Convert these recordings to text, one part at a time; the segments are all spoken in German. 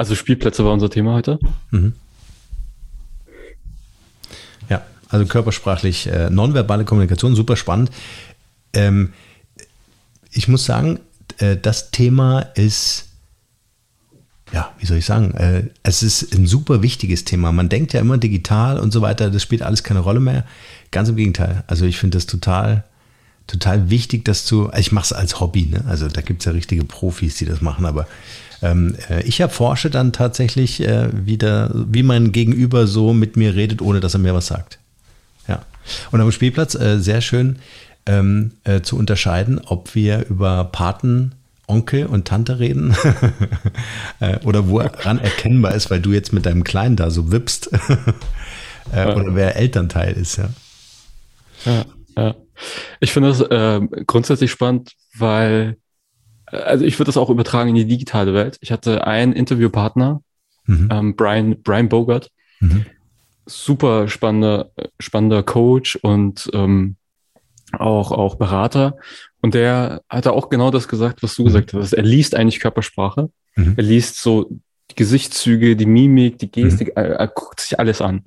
Also Spielplätze war unser Thema heute. Mhm. Ja, also körpersprachlich äh, nonverbale Kommunikation, super spannend. Ähm, ich muss sagen, äh, das Thema ist, ja, wie soll ich sagen, äh, es ist ein super wichtiges Thema. Man denkt ja immer digital und so weiter, das spielt alles keine Rolle mehr. Ganz im Gegenteil. Also ich finde das total, total wichtig, dass du, ich mache es als Hobby, ne? also da gibt es ja richtige Profis, die das machen, aber ich erforsche dann tatsächlich äh, wieder, wie mein Gegenüber so mit mir redet, ohne dass er mir was sagt. Ja. Und am Spielplatz äh, sehr schön ähm, äh, zu unterscheiden, ob wir über Paten, Onkel und Tante reden äh, oder woran erkennbar ist, weil du jetzt mit deinem Kleinen da so wippst äh, oder wer Elternteil ist. Ja. Ja, ja. Ich finde das äh, grundsätzlich spannend, weil, äh, also ich würde das auch übertragen in die digitale Welt. Ich hatte einen Interviewpartner, mhm. ähm, Brian, Brian Bogart, mhm. super spannender, spannender Coach und ähm, auch, auch Berater. Und der hatte auch genau das gesagt, was du mhm. gesagt hast. Er liest eigentlich Körpersprache. Mhm. Er liest so die Gesichtszüge, die Mimik, die Gestik, mhm. er, er, guckt sich alles an.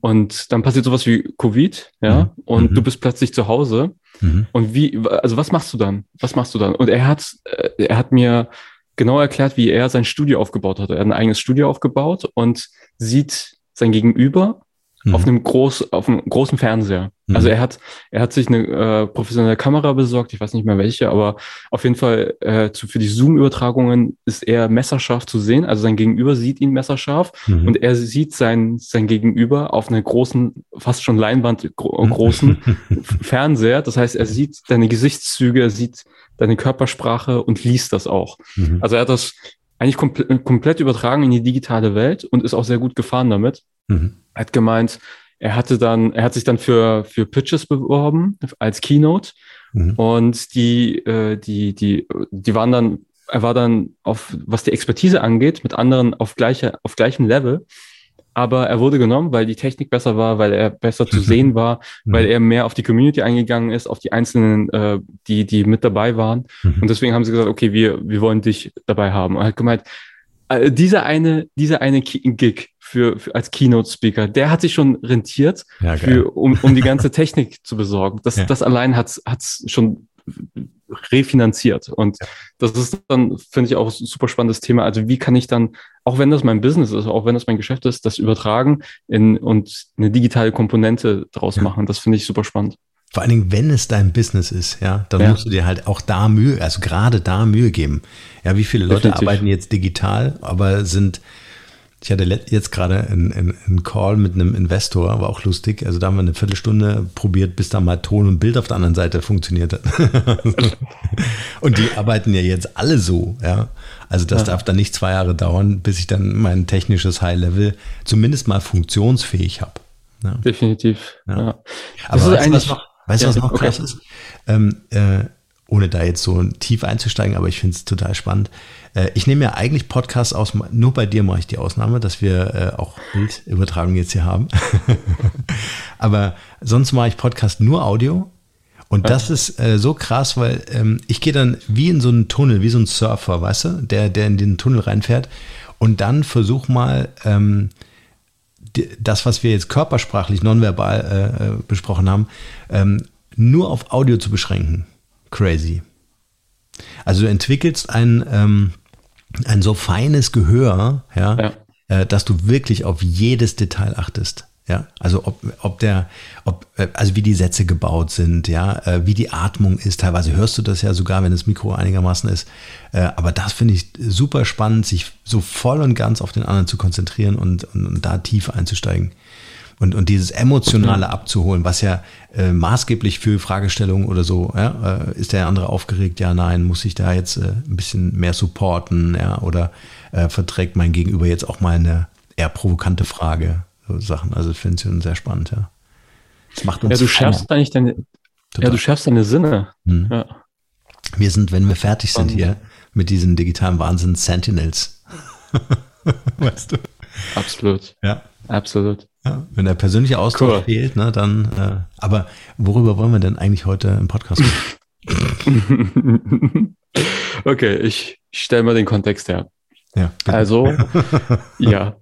Und dann passiert sowas wie Covid, ja, mhm. und du bist plötzlich zu Hause. Mhm. Und wie, also was machst du dann? Was machst du dann? Und er hat, äh, er hat mir genau erklärt, wie er sein Studio aufgebaut hat. Er hat ein eigenes Studio aufgebaut und sieht sein Gegenüber mhm. auf einem groß, auf einem großen Fernseher. Mhm. Also er hat, er hat sich eine äh, professionelle Kamera besorgt, ich weiß nicht mehr welche, aber auf jeden Fall äh, zu, für die Zoom-Übertragungen ist er messerscharf zu sehen. Also sein Gegenüber sieht ihn messerscharf mhm. und er sieht sein, sein Gegenüber auf einer großen, fast schon Leinwand gro großen Fernseher. Das heißt, er sieht deine Gesichtszüge, er sieht deine Körpersprache und liest das auch. Mhm. Also er hat das eigentlich komplett, komplett übertragen in die digitale Welt und ist auch sehr gut gefahren damit. Mhm. Er hat gemeint, er hatte dann, er hat sich dann für, für Pitches beworben als Keynote mhm. und die, äh, die, die, die waren dann, er war dann auf, was die Expertise angeht, mit anderen auf gleicher, auf gleichem Level. Aber er wurde genommen, weil die Technik besser war, weil er besser zu sehen war, mhm. weil er mehr auf die Community eingegangen ist, auf die einzelnen, äh, die, die mit dabei waren. Mhm. Und deswegen haben sie gesagt, okay, wir, wir wollen dich dabei haben. Und er hat gemeint, äh, dieser eine, dieser eine Gig für, für als Keynote-Speaker, der hat sich schon rentiert, ja, für, um, um die ganze Technik zu besorgen. Das, ja. das allein hat es schon refinanziert. Und ja. das ist dann, finde ich, auch ein super spannendes Thema. Also wie kann ich dann, auch wenn das mein Business ist, auch wenn das mein Geschäft ist, das übertragen in, und eine digitale Komponente draus machen. Das finde ich super spannend. Vor allen Dingen, wenn es dein Business ist, ja, dann ja. musst du dir halt auch da Mühe, also gerade da Mühe geben. Ja, wie viele Leute Definitiv. arbeiten jetzt digital, aber sind, ich hatte jetzt gerade einen, einen Call mit einem Investor, war auch lustig. Also da haben wir eine Viertelstunde probiert, bis da mal Ton und Bild auf der anderen Seite funktioniert hat. und die arbeiten ja jetzt alle so, ja. Also das ja. darf dann nicht zwei Jahre dauern, bis ich dann mein technisches High-Level zumindest mal funktionsfähig habe. Ja. Definitiv. Ja. Aber das ist eigentlich noch, Weißt du, was noch okay. krass ist? Ähm, äh, ohne da jetzt so tief einzusteigen, aber ich finde es total spannend. Äh, ich nehme ja eigentlich Podcasts aus, nur bei dir mache ich die Ausnahme, dass wir äh, auch Bildübertragung jetzt hier haben. aber sonst mache ich Podcast nur Audio. Und das ist äh, so krass, weil ähm, ich gehe dann wie in so einen Tunnel, wie so ein Surfer, weißt du, der, der in den Tunnel reinfährt und dann versuch mal ähm, das, was wir jetzt körpersprachlich nonverbal äh, äh, besprochen haben, ähm, nur auf Audio zu beschränken. Crazy. Also du entwickelst ein, ähm, ein so feines Gehör, ja, ja. Äh, dass du wirklich auf jedes Detail achtest. Ja, also ob, ob der, ob, äh, also wie die Sätze gebaut sind, ja, äh, wie die Atmung ist. Teilweise hörst du das ja sogar, wenn das Mikro einigermaßen ist. Äh, aber das finde ich super spannend, sich so voll und ganz auf den anderen zu konzentrieren und, und, und da tief einzusteigen. Und, und dieses Emotionale abzuholen, was ja äh, maßgeblich für Fragestellungen oder so, ja, äh, ist der andere aufgeregt, ja, nein, muss ich da jetzt äh, ein bisschen mehr supporten, ja, oder äh, verträgt mein Gegenüber jetzt auch mal eine eher provokante Frage? So Sachen. Also ich finde es schon sehr spannend, ja. Das macht uns ja, du schärfst eigentlich deine, Total. ja, du schärfst deine Sinne. Mhm. Ja. Wir sind, wenn wir fertig sind hier mit diesem digitalen Wahnsinn, Sentinels. weißt du? Absolut. Ja. Absolut. Ja, wenn der persönliche Austausch cool. fehlt, ne, dann, äh, aber worüber wollen wir denn eigentlich heute im Podcast okay, ich, ich stelle mal den Kontext her. Ja, also, ja.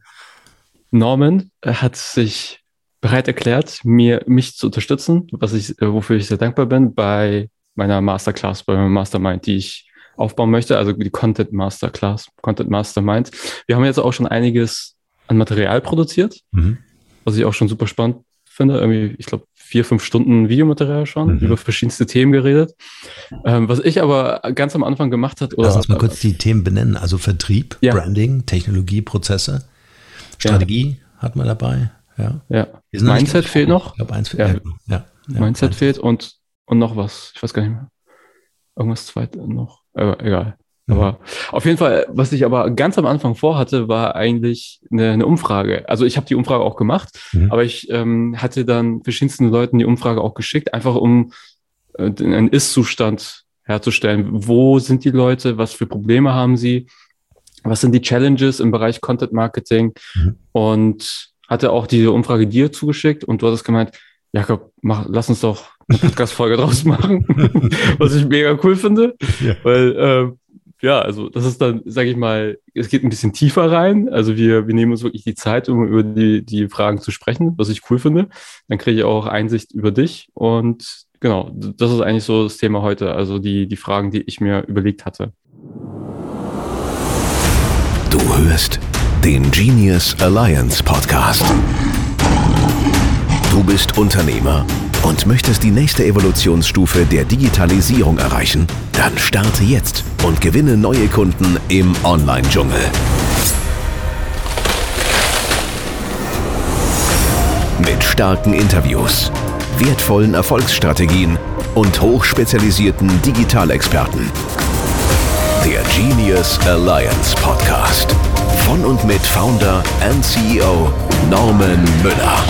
Norman hat sich bereit erklärt, mir, mich zu unterstützen, was ich, äh, wofür ich sehr dankbar bin, bei meiner Masterclass, bei meinem Mastermind, die ich aufbauen möchte, also die Content Masterclass, Content Mastermind. Wir haben jetzt auch schon einiges an Material produziert, mhm. was ich auch schon super spannend finde. Irgendwie, ich glaube, vier, fünf Stunden Videomaterial schon, mhm. über verschiedenste Themen geredet. Ähm, was ich aber ganz am Anfang gemacht hat. Oder, Lass uns mal kurz die Themen benennen. Also Vertrieb, ja. Branding, Technologie, Prozesse, Strategie ja. hat man dabei. Ja. ja. Mindset fehlt noch. Ich glaube, eins fehlt. Ja. Mindset, Mindset fehlt und, und noch was. Ich weiß gar nicht mehr. Irgendwas zweites noch. Aber egal. Mhm. Aber auf jeden Fall, was ich aber ganz am Anfang vorhatte, war eigentlich eine, eine Umfrage. Also ich habe die Umfrage auch gemacht, mhm. aber ich ähm, hatte dann verschiedensten Leuten die Umfrage auch geschickt, einfach um äh, einen Ist-Zustand herzustellen. Wo sind die Leute? Was für Probleme haben sie? Was sind die Challenges im Bereich Content Marketing? Mhm. Und hatte auch diese Umfrage dir zugeschickt und du hattest gemeint, Jakob, mach, lass uns doch eine Podcast-Folge draus machen, was ich mega cool finde, ja. weil äh, ja, also das ist dann, sage ich mal, es geht ein bisschen tiefer rein. Also wir, wir nehmen uns wirklich die Zeit, um über die, die Fragen zu sprechen, was ich cool finde. Dann kriege ich auch Einsicht über dich. Und genau, das ist eigentlich so das Thema heute, also die, die Fragen, die ich mir überlegt hatte. Du hörst den Genius Alliance Podcast. Du bist Unternehmer und möchtest die nächste Evolutionsstufe der Digitalisierung erreichen? Dann starte jetzt und gewinne neue Kunden im Online-Dschungel. Mit starken Interviews, wertvollen Erfolgsstrategien und hochspezialisierten Digitalexperten. Genius Alliance Podcast. Von und mit Founder and CEO Norman Müller.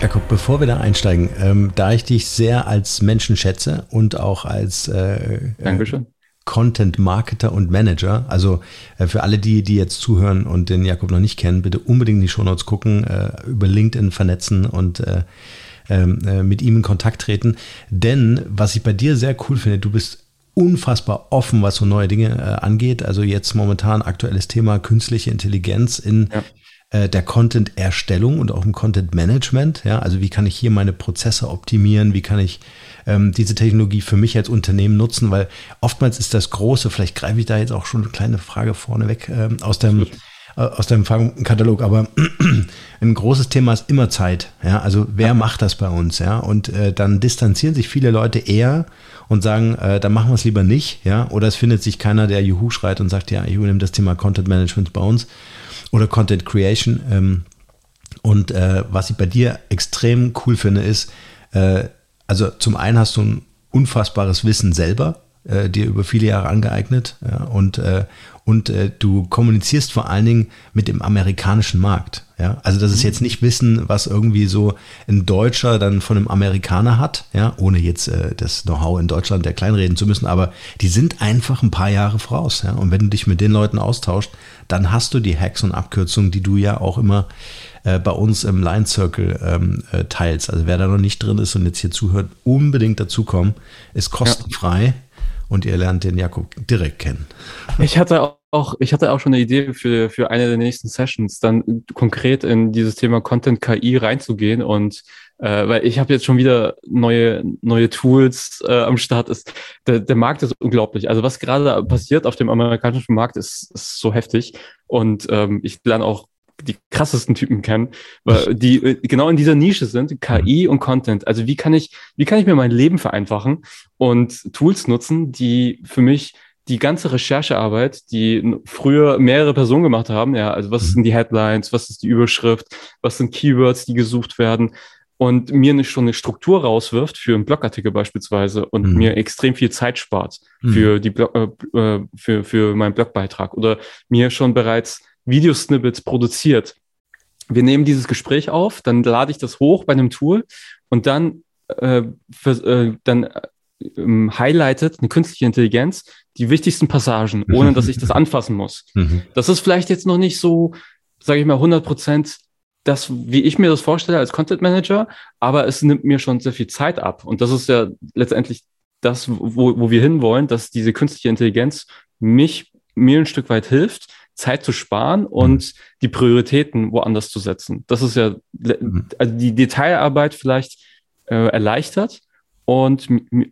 Jakob, bevor wir da einsteigen, ähm, da ich dich sehr als Menschen schätze und auch als äh, Dankeschön. Content Marketer und Manager. Also äh, für alle die, die jetzt zuhören und den Jakob noch nicht kennen, bitte unbedingt in die Shownotes gucken, äh, über LinkedIn vernetzen und äh, ähm, äh, mit ihm in Kontakt treten. Denn was ich bei dir sehr cool finde, du bist unfassbar offen, was so neue Dinge äh, angeht. Also jetzt momentan aktuelles Thema künstliche Intelligenz in ja äh, der Content-Erstellung und auch im Content-Management. Ja, also wie kann ich hier meine Prozesse optimieren? Wie kann ich ähm, diese Technologie für mich als Unternehmen nutzen? Weil oftmals ist das Große, vielleicht greife ich da jetzt auch schon eine kleine Frage vorneweg ähm, aus dem aus deinem Fragenkatalog, aber ein großes Thema ist immer Zeit. Ja, also wer macht das bei uns? Ja, und äh, dann distanzieren sich viele Leute eher und sagen, äh, dann machen wir es lieber nicht. Ja, oder es findet sich keiner, der Juhu schreit und sagt, ja, ich übernehme das Thema Content Management bei uns oder Content Creation. Ähm, und äh, was ich bei dir extrem cool finde, ist, äh, also zum einen hast du ein unfassbares Wissen selber, äh, dir über viele Jahre angeeignet ja, und, äh, und äh, du kommunizierst vor allen Dingen mit dem amerikanischen Markt. Ja? Also das ist jetzt nicht Wissen, was irgendwie so ein Deutscher dann von einem Amerikaner hat, ja, ohne jetzt äh, das Know-how in Deutschland der kleinreden zu müssen, aber die sind einfach ein paar Jahre voraus. Ja? Und wenn du dich mit den Leuten austauschst, dann hast du die Hacks und Abkürzungen, die du ja auch immer äh, bei uns im Line Circle ähm, äh, teilst. Also wer da noch nicht drin ist und jetzt hier zuhört, unbedingt dazukommen. Ist kostenfrei. Ja und ihr lernt den Jakob direkt kennen. Ich hatte auch, ich hatte auch schon eine Idee für, für eine der nächsten Sessions, dann konkret in dieses Thema Content KI reinzugehen und äh, weil ich habe jetzt schon wieder neue, neue Tools äh, am Start. Ist, der, der Markt ist unglaublich. Also was gerade passiert auf dem amerikanischen Markt ist, ist so heftig. Und ähm, ich lerne auch die krassesten Typen kennen, weil die äh, genau in dieser Nische sind, KI und Content. Also wie kann ich, wie kann ich mir mein Leben vereinfachen und Tools nutzen, die für mich die ganze Recherchearbeit, die früher mehrere Personen gemacht haben, ja, also was sind die Headlines, was ist die Überschrift, was sind Keywords, die gesucht werden und mir nicht schon eine Struktur rauswirft für einen Blogartikel beispielsweise und mhm. mir extrem viel Zeit spart mhm. für die Blog, äh, äh, für, für meinen Blogbeitrag oder mir schon bereits Videosnippets produziert. Wir nehmen dieses Gespräch auf, dann lade ich das hoch bei einem Tool und dann, äh, für, äh, dann ähm, highlightet eine künstliche Intelligenz die wichtigsten Passagen, ohne dass ich das anfassen muss. Mhm. Das ist vielleicht jetzt noch nicht so, sage ich mal, 100 Prozent das, wie ich mir das vorstelle als Content Manager, aber es nimmt mir schon sehr viel Zeit ab. Und das ist ja letztendlich das, wo, wo wir hinwollen, dass diese künstliche Intelligenz mich mir ein Stück weit hilft, Zeit zu sparen und mhm. die Prioritäten woanders zu setzen. Das ist ja, mhm. also die Detailarbeit vielleicht äh, erleichtert und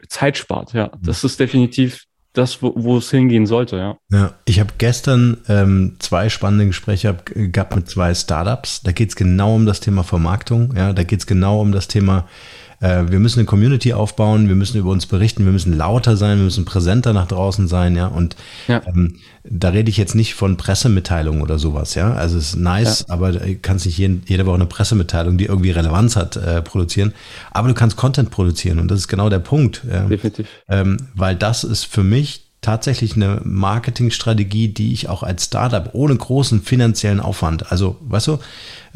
Zeit spart, ja. Mhm. Das ist definitiv das, wo, wo es hingehen sollte, ja. Ja, ich habe gestern ähm, zwei spannende Gespräche gehabt mit zwei Startups. Da geht es genau um das Thema Vermarktung, ja, da geht es genau um das Thema äh, wir müssen eine Community aufbauen, wir müssen über uns berichten, wir müssen lauter sein, wir müssen präsenter nach draußen sein, ja. Und ja. Ähm, da rede ich jetzt nicht von Pressemitteilungen oder sowas, ja. Also es ist nice, ja. aber du kannst nicht jeden, jede Woche eine Pressemitteilung, die irgendwie Relevanz hat, äh, produzieren. Aber du kannst Content produzieren und das ist genau der Punkt. Ja? Definitiv. Ähm, weil das ist für mich tatsächlich eine Marketingstrategie, die ich auch als Startup ohne großen finanziellen Aufwand, also weißt du,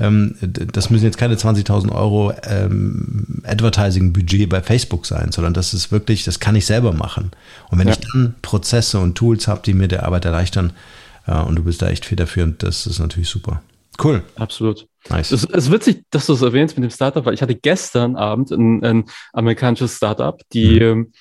ähm, das müssen jetzt keine 20.000 Euro ähm, Advertising-Budget bei Facebook sein, sondern das ist wirklich, das kann ich selber machen. Und wenn ja. ich dann Prozesse und Tools habe, die mir der Arbeit erleichtern, ja, und du bist da echt federführend, das ist natürlich super. Cool. Absolut. Nice. Es ist witzig, dass du es erwähnst mit dem Startup, weil ich hatte gestern Abend ein, ein amerikanisches Startup, die mhm. Ähm,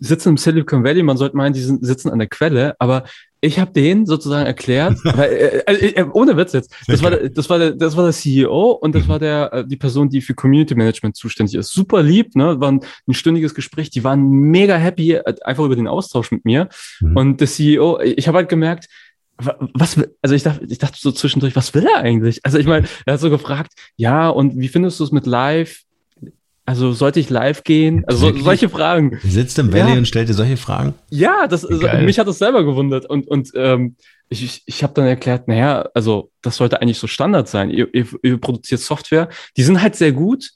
sitzen im Silicon Valley, man sollte meinen, die sind, sitzen an der Quelle, aber ich habe denen sozusagen erklärt, weil, äh, äh, äh, ohne Witz jetzt, das war, der, das war der, das war der CEO und das mhm. war der äh, die Person, die für Community Management zuständig ist. Super lieb, ne, war ein, ein stündiges Gespräch, die waren mega happy einfach über den Austausch mit mir mhm. und der CEO, ich habe halt gemerkt, was, also ich dachte, ich dachte so zwischendurch, was will er eigentlich? Also ich meine, er hat so gefragt, ja, und wie findest du es mit live? Also sollte ich live gehen? Also so, solche Fragen. Sitzt im Valley ja. und stellt dir solche Fragen? Ja, das also, mich hat das selber gewundert und und ähm, ich, ich, ich habe dann erklärt, naja, also das sollte eigentlich so Standard sein. Ihr, ihr, ihr produziert Software, die sind halt sehr gut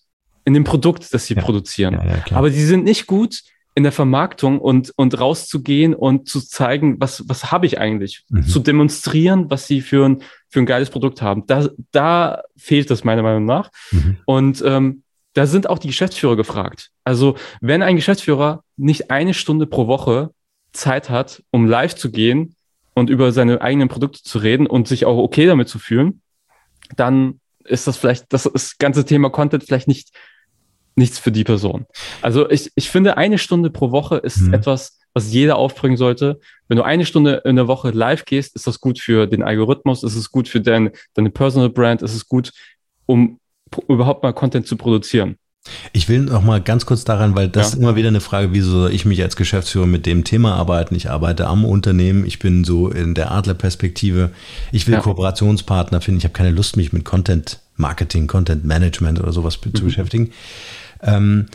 in dem Produkt, das sie ja. produzieren, ja, ja, aber die sind nicht gut in der Vermarktung und und rauszugehen und zu zeigen, was was habe ich eigentlich, mhm. zu demonstrieren, was sie für ein für ein geiles Produkt haben. Da da fehlt das meiner Meinung nach mhm. und ähm, da sind auch die Geschäftsführer gefragt. Also wenn ein Geschäftsführer nicht eine Stunde pro Woche Zeit hat, um live zu gehen und über seine eigenen Produkte zu reden und sich auch okay damit zu fühlen, dann ist das vielleicht, das, das ganze Thema Content vielleicht nicht nichts für die Person. Also ich, ich finde, eine Stunde pro Woche ist mhm. etwas, was jeder aufbringen sollte. Wenn du eine Stunde in der Woche live gehst, ist das gut für den Algorithmus, ist es gut für dein, deine Personal Brand, ist es gut, um überhaupt mal Content zu produzieren. Ich will noch mal ganz kurz daran, weil das ja. ist immer wieder eine Frage, wieso soll ich mich als Geschäftsführer mit dem Thema arbeiten? Ich arbeite am Unternehmen, ich bin so in der Adlerperspektive. Ich will ja. Kooperationspartner finden. Ich habe keine Lust, mich mit Content Marketing, Content Management oder sowas mhm. zu beschäftigen. Ähm,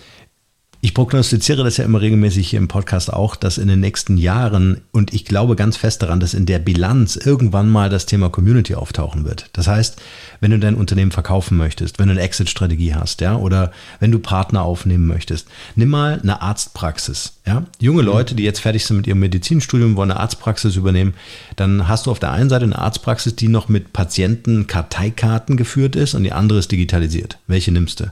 ich prognostiziere das ja immer regelmäßig hier im Podcast auch, dass in den nächsten Jahren, und ich glaube ganz fest daran, dass in der Bilanz irgendwann mal das Thema Community auftauchen wird. Das heißt, wenn du dein Unternehmen verkaufen möchtest, wenn du eine Exit-Strategie hast, ja, oder wenn du Partner aufnehmen möchtest, nimm mal eine Arztpraxis, ja. Junge mhm. Leute, die jetzt fertig sind mit ihrem Medizinstudium, wollen eine Arztpraxis übernehmen, dann hast du auf der einen Seite eine Arztpraxis, die noch mit Patientenkarteikarten geführt ist und die andere ist digitalisiert. Welche nimmst du?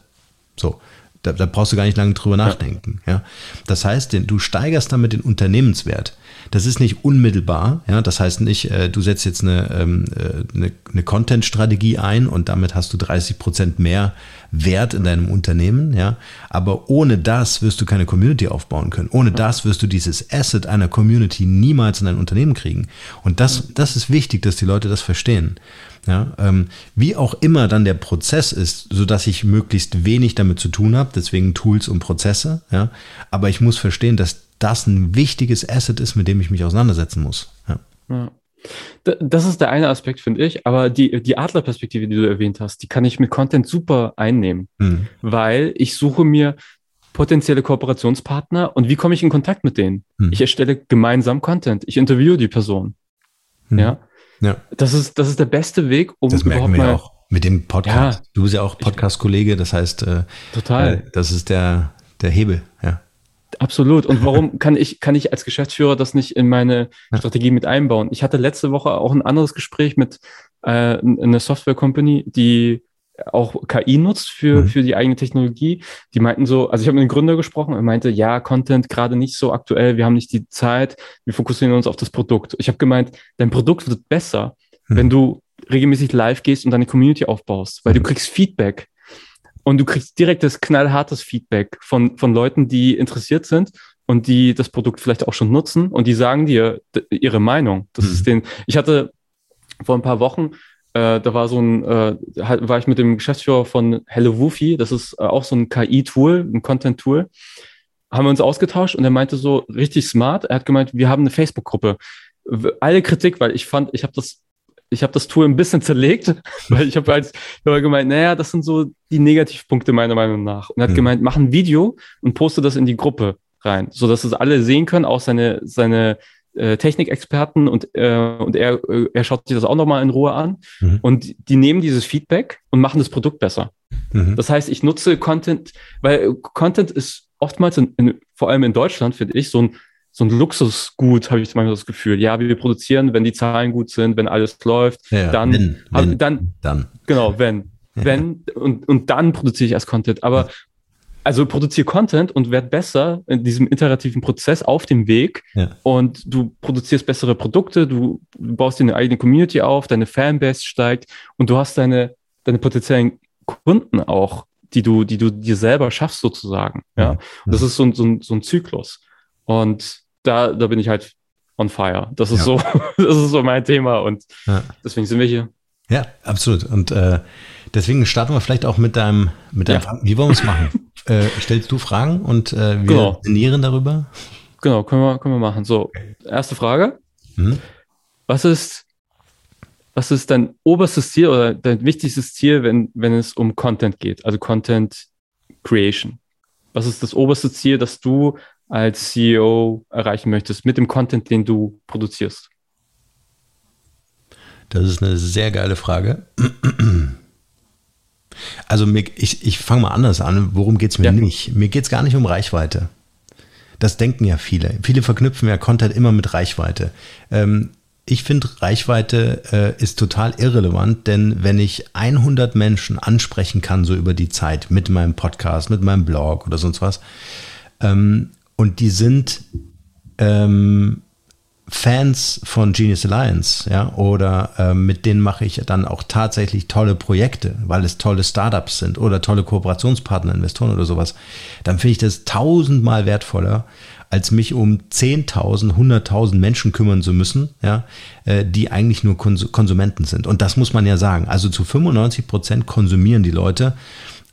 So. Da, da brauchst du gar nicht lange drüber nachdenken. Ja. ja. Das heißt, du steigerst damit den Unternehmenswert. Das ist nicht unmittelbar. Ja. Das heißt nicht, äh, du setzt jetzt eine, ähm, äh, eine, eine Content-Strategie ein und damit hast du 30 Prozent mehr Wert in deinem Unternehmen. Ja. Aber ohne das wirst du keine Community aufbauen können. Ohne das wirst du dieses Asset einer Community niemals in dein Unternehmen kriegen. Und das, das ist wichtig, dass die Leute das verstehen. Ja, ähm, wie auch immer dann der Prozess ist, so dass ich möglichst wenig damit zu tun habe, deswegen Tools und Prozesse. Ja, aber ich muss verstehen, dass das ein wichtiges Asset ist, mit dem ich mich auseinandersetzen muss. Ja. ja. Das ist der eine Aspekt, finde ich. Aber die, die Adlerperspektive, die du erwähnt hast, die kann ich mit Content super einnehmen, mhm. weil ich suche mir potenzielle Kooperationspartner und wie komme ich in Kontakt mit denen? Mhm. Ich erstelle gemeinsam Content. Ich interviewe die Person. Mhm. Ja. Ja. Das ist, das ist der beste Weg, um das merken wir auch mit dem Podcast. Ja, du bist ja auch Podcast-Kollege, das heißt, äh, total. Äh, das ist der, der Hebel, ja. Absolut. Und warum kann ich, kann ich als Geschäftsführer das nicht in meine ja. Strategie mit einbauen? Ich hatte letzte Woche auch ein anderes Gespräch mit äh, einer Software-Company, die auch KI nutzt für, mhm. für die eigene Technologie. Die meinten so, also ich habe mit dem Gründer gesprochen und meinte, ja, Content gerade nicht so aktuell, wir haben nicht die Zeit, wir fokussieren uns auf das Produkt. Ich habe gemeint, dein Produkt wird besser, mhm. wenn du regelmäßig live gehst und deine Community aufbaust, weil mhm. du kriegst Feedback und du kriegst direktes, knallhartes Feedback von, von Leuten, die interessiert sind und die das Produkt vielleicht auch schon nutzen und die sagen dir ihre Meinung. Das mhm. ist den, ich hatte vor ein paar Wochen, äh, da war so ein, äh, war ich mit dem Geschäftsführer von Hello Woofy, das ist äh, auch so ein KI-Tool, ein Content-Tool, haben wir uns ausgetauscht und er meinte so richtig smart, er hat gemeint, wir haben eine Facebook-Gruppe. Alle Kritik, weil ich fand, ich habe das ich habe das Tool ein bisschen zerlegt, weil ich habe halt hab gemeint, naja, das sind so die Negativpunkte meiner Meinung nach. Und er hat mhm. gemeint, mach ein Video und poste das in die Gruppe rein, so dass es alle sehen können, auch seine seine äh, Technikexperten und äh, und er äh, er schaut sich das auch nochmal in Ruhe an mhm. und die nehmen dieses Feedback und machen das Produkt besser. Mhm. Das heißt, ich nutze Content, weil Content ist oftmals in, in, vor allem in Deutschland finde ich so ein so ein Luxusgut, habe ich manchmal das Gefühl. Ja, wir produzieren, wenn die Zahlen gut sind, wenn alles läuft, ja, dann, wenn, wenn, dann, dann, genau, wenn, wenn, und, und dann produziere ich erst Content. Aber, also produziere Content und werd besser in diesem iterativen Prozess auf dem Weg ja. und du produzierst bessere Produkte, du, du baust dir eine eigene Community auf, deine Fanbase steigt und du hast deine, deine potenziellen Kunden auch, die du, die du dir selber schaffst sozusagen. Ja, und das ist so ein, so ein, so ein Zyklus. Und da, da bin ich halt on fire. Das ist ja. so, das ist so mein Thema und ja. deswegen sind wir hier. Ja, absolut. Und äh, deswegen starten wir vielleicht auch mit deinem, mit deinem ja. Wie wollen wir es machen? äh, stellst du Fragen und äh, wir genau. darüber? Genau, können wir, können wir machen. So, erste Frage. Mhm. Was ist, was ist dein oberstes Ziel oder dein wichtigstes Ziel, wenn, wenn es um Content geht? Also Content Creation. Was ist das oberste Ziel, das du als CEO erreichen möchtest mit dem Content, den du produzierst? Das ist eine sehr geile Frage. Also mir, ich, ich fange mal anders an. Worum geht es mir ja. nicht? Mir geht es gar nicht um Reichweite. Das denken ja viele. Viele verknüpfen ja Content immer mit Reichweite. Ähm, ich finde, Reichweite äh, ist total irrelevant, denn wenn ich 100 Menschen ansprechen kann, so über die Zeit, mit meinem Podcast, mit meinem Blog oder sonst was, ähm, und die sind ähm, Fans von Genius Alliance, ja, oder äh, mit denen mache ich dann auch tatsächlich tolle Projekte, weil es tolle Startups sind oder tolle Kooperationspartner, Investoren oder sowas, dann finde ich das tausendmal wertvoller, als mich um 10.000, 100.000 Menschen kümmern zu müssen, ja, äh, die eigentlich nur Konsumenten sind. Und das muss man ja sagen. Also zu 95 Prozent konsumieren die Leute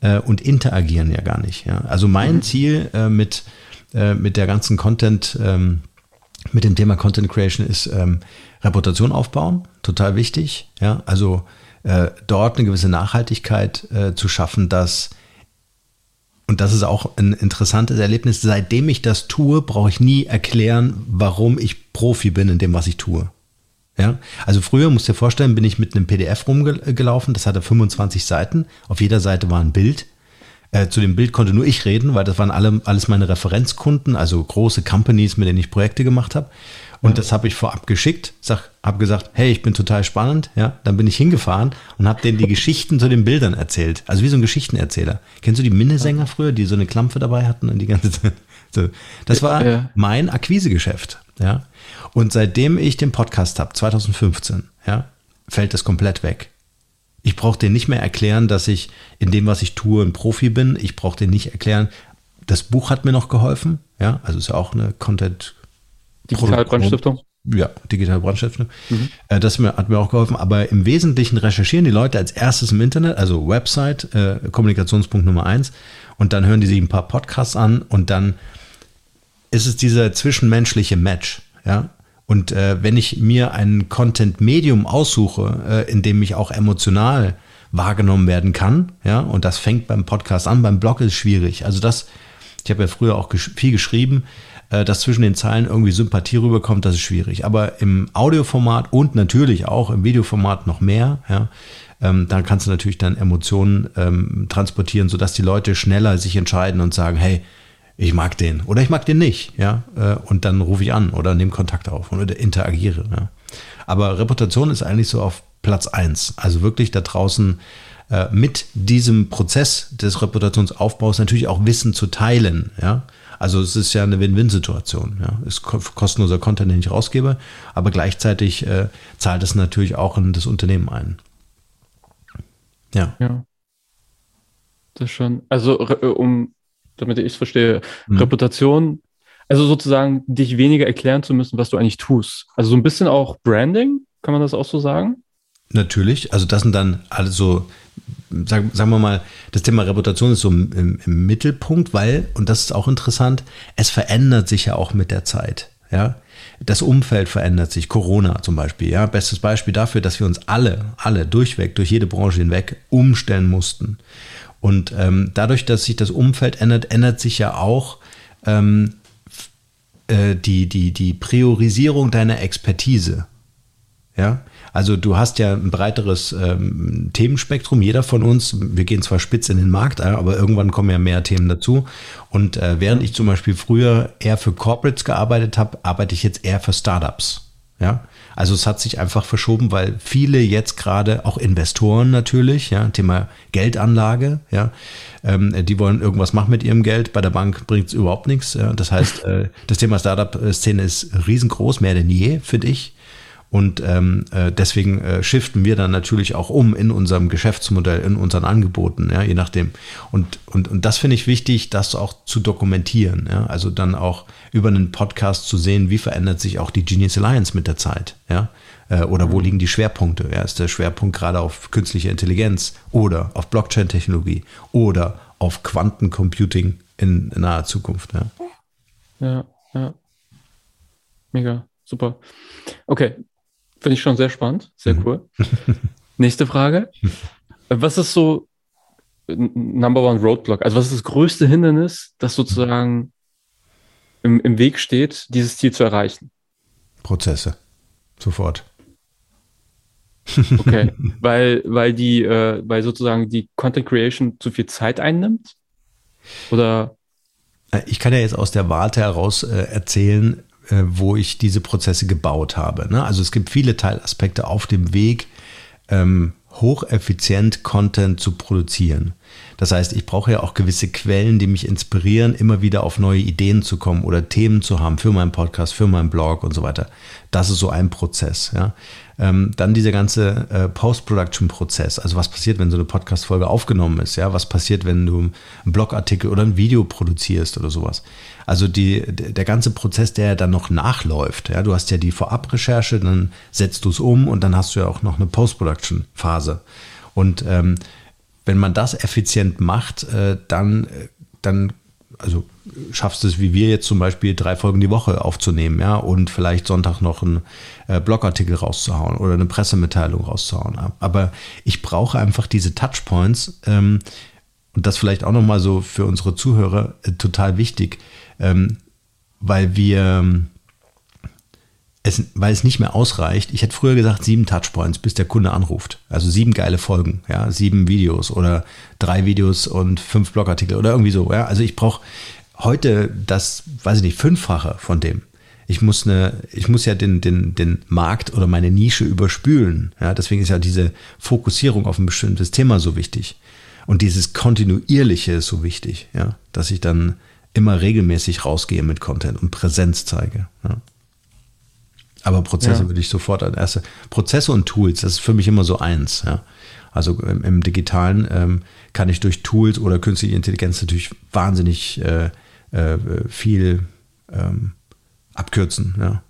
äh, und interagieren ja gar nicht. Ja. Also mein mhm. Ziel äh, mit äh, mit der ganzen Content, ähm, mit dem Thema Content Creation ist ähm, Reputation aufbauen, total wichtig. Ja, also äh, dort eine gewisse Nachhaltigkeit äh, zu schaffen, dass und das ist auch ein interessantes Erlebnis. Seitdem ich das tue, brauche ich nie erklären, warum ich Profi bin in dem, was ich tue. Ja, also früher, musst du dir vorstellen, bin ich mit einem PDF rumgelaufen, das hatte 25 Seiten. Auf jeder Seite war ein Bild. Äh, zu dem Bild konnte nur ich reden, weil das waren alle, alles meine Referenzkunden, also große Companies, mit denen ich Projekte gemacht habe. Und ja. das habe ich vorab geschickt, habe gesagt, hey, ich bin total spannend. Ja, dann bin ich hingefahren und habe denen die Geschichten zu den Bildern erzählt. Also wie so ein Geschichtenerzähler. Kennst du die Minnesänger früher, die so eine Klampfe dabei hatten und die ganze Zeit? So. Das war ja. mein Akquisegeschäft. Ja. Und seitdem ich den Podcast habe, 2015, ja, fällt das komplett weg. Ich brauche dir nicht mehr erklären, dass ich in dem, was ich tue, ein Profi bin. Ich brauche dir nicht erklären, das Buch hat mir noch geholfen. Ja, also ist ja auch eine Content. Digitalbrandstiftung? Ja, Digital Brandstiftung. Mhm. Äh, das hat mir auch geholfen. Aber im Wesentlichen recherchieren die Leute als erstes im Internet, also Website, äh, Kommunikationspunkt Nummer eins. Und dann hören die sich ein paar Podcasts an und dann ist es dieser zwischenmenschliche Match. Ja, und äh, wenn ich mir ein Content-Medium aussuche, äh, in dem ich auch emotional wahrgenommen werden kann, ja, und das fängt beim Podcast an, beim Blog ist schwierig. Also das, ich habe ja früher auch gesch viel geschrieben, äh, dass zwischen den Zeilen irgendwie Sympathie rüberkommt, das ist schwierig. Aber im Audioformat und natürlich auch im Videoformat noch mehr, ja, ähm, dann kannst du natürlich dann Emotionen ähm, transportieren, sodass die Leute schneller sich entscheiden und sagen, hey, ich mag den oder ich mag den nicht, ja, äh, und dann rufe ich an oder nehme Kontakt auf oder interagiere. Ja. Aber Reputation ist eigentlich so auf Platz eins. Also wirklich da draußen äh, mit diesem Prozess des Reputationsaufbaus natürlich auch Wissen zu teilen, ja. Also es ist ja eine Win-Win-Situation. Ja. Ist kostenloser Content, den ich rausgebe, aber gleichzeitig äh, zahlt es natürlich auch in das Unternehmen ein. Ja. Ja. Das schon. Also um damit ich es verstehe, mhm. Reputation, Also sozusagen dich weniger erklären zu müssen, was du eigentlich tust. Also so ein bisschen auch Branding, kann man das auch so sagen? Natürlich. Also das sind dann alle so, sagen, sagen wir mal, das Thema Reputation ist so im, im Mittelpunkt, weil, und das ist auch interessant, es verändert sich ja auch mit der Zeit. Ja, das Umfeld verändert sich. Corona zum Beispiel, ja, bestes Beispiel dafür, dass wir uns alle, alle durchweg, durch jede Branche hinweg umstellen mussten. Und ähm, dadurch, dass sich das Umfeld ändert, ändert sich ja auch ähm, äh, die, die, die Priorisierung deiner Expertise. Ja, also du hast ja ein breiteres ähm, Themenspektrum, jeder von uns. Wir gehen zwar spitz in den Markt, aber irgendwann kommen ja mehr Themen dazu. Und äh, während ich zum Beispiel früher eher für Corporates gearbeitet habe, arbeite ich jetzt eher für Startups. Ja, also es hat sich einfach verschoben, weil viele jetzt gerade, auch Investoren natürlich, ja, Thema Geldanlage, ja, ähm, die wollen irgendwas machen mit ihrem Geld. Bei der Bank bringt es überhaupt nichts. Ja. Das heißt, äh, das Thema Startup-Szene ist riesengroß, mehr denn je, finde ich. Und ähm, äh, deswegen äh, shiften wir dann natürlich auch um in unserem Geschäftsmodell, in unseren Angeboten, ja, je nachdem. Und, und, und das finde ich wichtig, das auch zu dokumentieren. Ja? Also dann auch über einen Podcast zu sehen, wie verändert sich auch die Genius Alliance mit der Zeit. Ja? Äh, oder wo mhm. liegen die Schwerpunkte? Ja? Ist der Schwerpunkt gerade auf künstliche Intelligenz oder auf Blockchain-Technologie oder auf Quantencomputing in, in naher Zukunft? Ja, ja. ja. Mega, super. Okay, Finde ich schon sehr spannend, sehr mhm. cool. Nächste Frage. Was ist so Number One Roadblock? Also was ist das größte Hindernis, das sozusagen im, im Weg steht, dieses Ziel zu erreichen? Prozesse. Sofort. Okay, weil, weil die, äh, weil sozusagen die Content Creation zu viel Zeit einnimmt? Oder? Ich kann ja jetzt aus der Warte heraus äh, erzählen, äh, wo ich diese Prozesse gebaut habe. Ne? Also es gibt viele Teilaspekte auf dem Weg, ähm, hocheffizient Content zu produzieren. Das heißt, ich brauche ja auch gewisse Quellen, die mich inspirieren, immer wieder auf neue Ideen zu kommen oder Themen zu haben für meinen Podcast, für meinen Blog und so weiter. Das ist so ein Prozess. Ja. Ähm, dann dieser ganze äh, Post-Production-Prozess. Also was passiert, wenn so eine Podcast-Folge aufgenommen ist? Ja, was passiert, wenn du einen Blogartikel oder ein Video produzierst oder sowas? Also die, der ganze Prozess, der dann noch nachläuft. Ja, du hast ja die Vorabrecherche, dann setzt du es um und dann hast du ja auch noch eine Post-Production-Phase. Und ähm, wenn man das effizient macht, äh, dann, dann also schaffst es, wie wir jetzt zum Beispiel, drei Folgen die Woche aufzunehmen, ja, und vielleicht Sonntag noch einen äh, Blogartikel rauszuhauen oder eine Pressemitteilung rauszuhauen. Aber ich brauche einfach diese Touchpoints ähm, und das vielleicht auch nochmal so für unsere Zuhörer äh, total wichtig, ähm, weil wir es, weil es nicht mehr ausreicht. Ich hätte früher gesagt, sieben Touchpoints, bis der Kunde anruft. Also sieben geile Folgen, ja, sieben Videos oder drei Videos und fünf Blogartikel oder irgendwie so. Ja. Also ich brauche heute das, weiß ich nicht, fünffache von dem. Ich muss eine, ich muss ja den, den, den Markt oder meine Nische überspülen. Ja, deswegen ist ja diese Fokussierung auf ein bestimmtes Thema so wichtig. Und dieses Kontinuierliche ist so wichtig, ja, dass ich dann immer regelmäßig rausgehe mit Content und Präsenz zeige. Ja. Aber Prozesse ja. würde ich sofort als erste. Prozesse und Tools, das ist für mich immer so eins. Ja. Also im, im Digitalen ähm, kann ich durch Tools oder künstliche Intelligenz natürlich wahnsinnig äh, äh, viel ähm, abkürzen. Ja.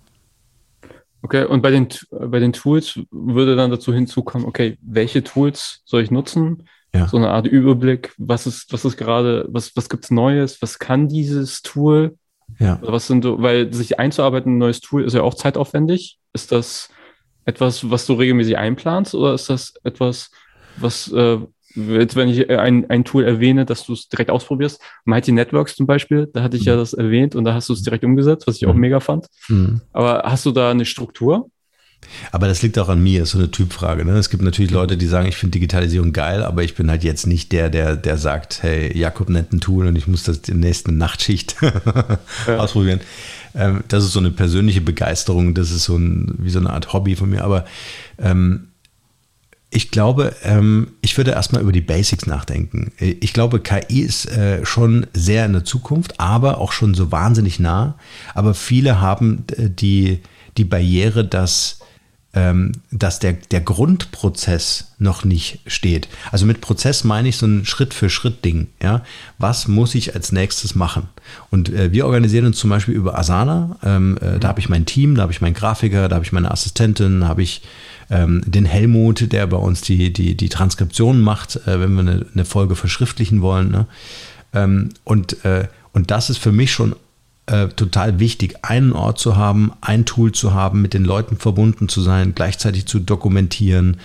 Okay, und bei den, bei den Tools würde dann dazu hinzukommen, okay, welche Tools soll ich nutzen? Ja. So eine Art Überblick, was ist, was ist gerade, was, was gibt's Neues, was kann dieses Tool? Ja. Also was sind so, weil sich einzuarbeiten in ein neues Tool ist ja auch zeitaufwendig. Ist das etwas, was du regelmäßig einplanst oder ist das etwas, was, äh, jetzt wenn ich ein, ein Tool erwähne, dass du es direkt ausprobierst, Mighty Networks zum Beispiel, da hatte ich mhm. ja das erwähnt und da hast du es direkt umgesetzt, was ich auch mhm. mega fand. Mhm. Aber hast du da eine Struktur? Aber das liegt auch an mir, ist so eine Typfrage. Ne? Es gibt natürlich Leute, die sagen, ich finde Digitalisierung geil, aber ich bin halt jetzt nicht der, der, der sagt, hey, Jakob nennt ein Tool und ich muss das in der nächsten Nachtschicht ja. ausprobieren. Ähm, das ist so eine persönliche Begeisterung, das ist so ein, wie so eine Art Hobby von mir. Aber ähm, ich glaube, ähm, ich würde erstmal über die Basics nachdenken. Ich glaube, KI ist äh, schon sehr in der Zukunft, aber auch schon so wahnsinnig nah. Aber viele haben äh, die, die Barriere, dass dass der, der Grundprozess noch nicht steht. Also mit Prozess meine ich so ein Schritt-für-Schritt-Ding. Ja? Was muss ich als nächstes machen? Und äh, wir organisieren uns zum Beispiel über Asana. Ähm, äh, da habe ich mein Team, da habe ich meinen Grafiker, da habe ich meine Assistentin, da habe ich ähm, den Helmut, der bei uns die, die, die Transkription macht, äh, wenn wir eine, eine, Folge verschriftlichen wollen. Ne? Ähm, und, äh, und das ist für mich schon äh, total wichtig, einen Ort zu haben, ein Tool zu haben, mit den Leuten verbunden zu sein, gleichzeitig zu dokumentieren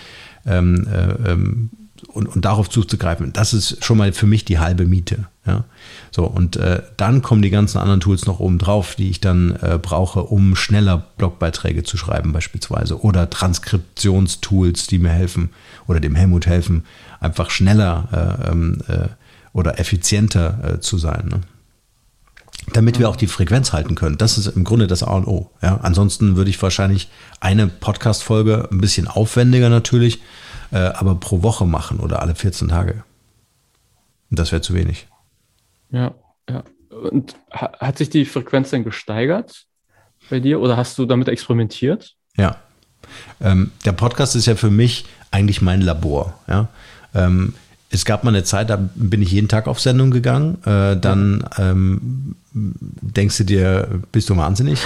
ähm, äh, ähm, und, und darauf zuzugreifen. Das ist schon mal für mich die halbe Miete. Ja? So, und äh, dann kommen die ganzen anderen Tools noch oben drauf, die ich dann äh, brauche, um schneller Blogbeiträge zu schreiben, beispielsweise. Oder Transkriptionstools, die mir helfen oder dem Helmut helfen, einfach schneller äh, ähm, äh oder effizienter zu sein. Ne? Damit wir auch die Frequenz halten können. Das ist im Grunde das A und O. Ja, ansonsten würde ich wahrscheinlich eine Podcast-Folge ein bisschen aufwendiger natürlich, äh, aber pro Woche machen oder alle 14 Tage. Das wäre zu wenig. Ja, ja. Und hat sich die Frequenz denn gesteigert bei dir oder hast du damit experimentiert? Ja. Ähm, der Podcast ist ja für mich eigentlich mein Labor. Ja. Ähm, es gab mal eine Zeit, da bin ich jeden Tag auf Sendung gegangen. Äh, dann ähm, denkst du dir, bist du wahnsinnig?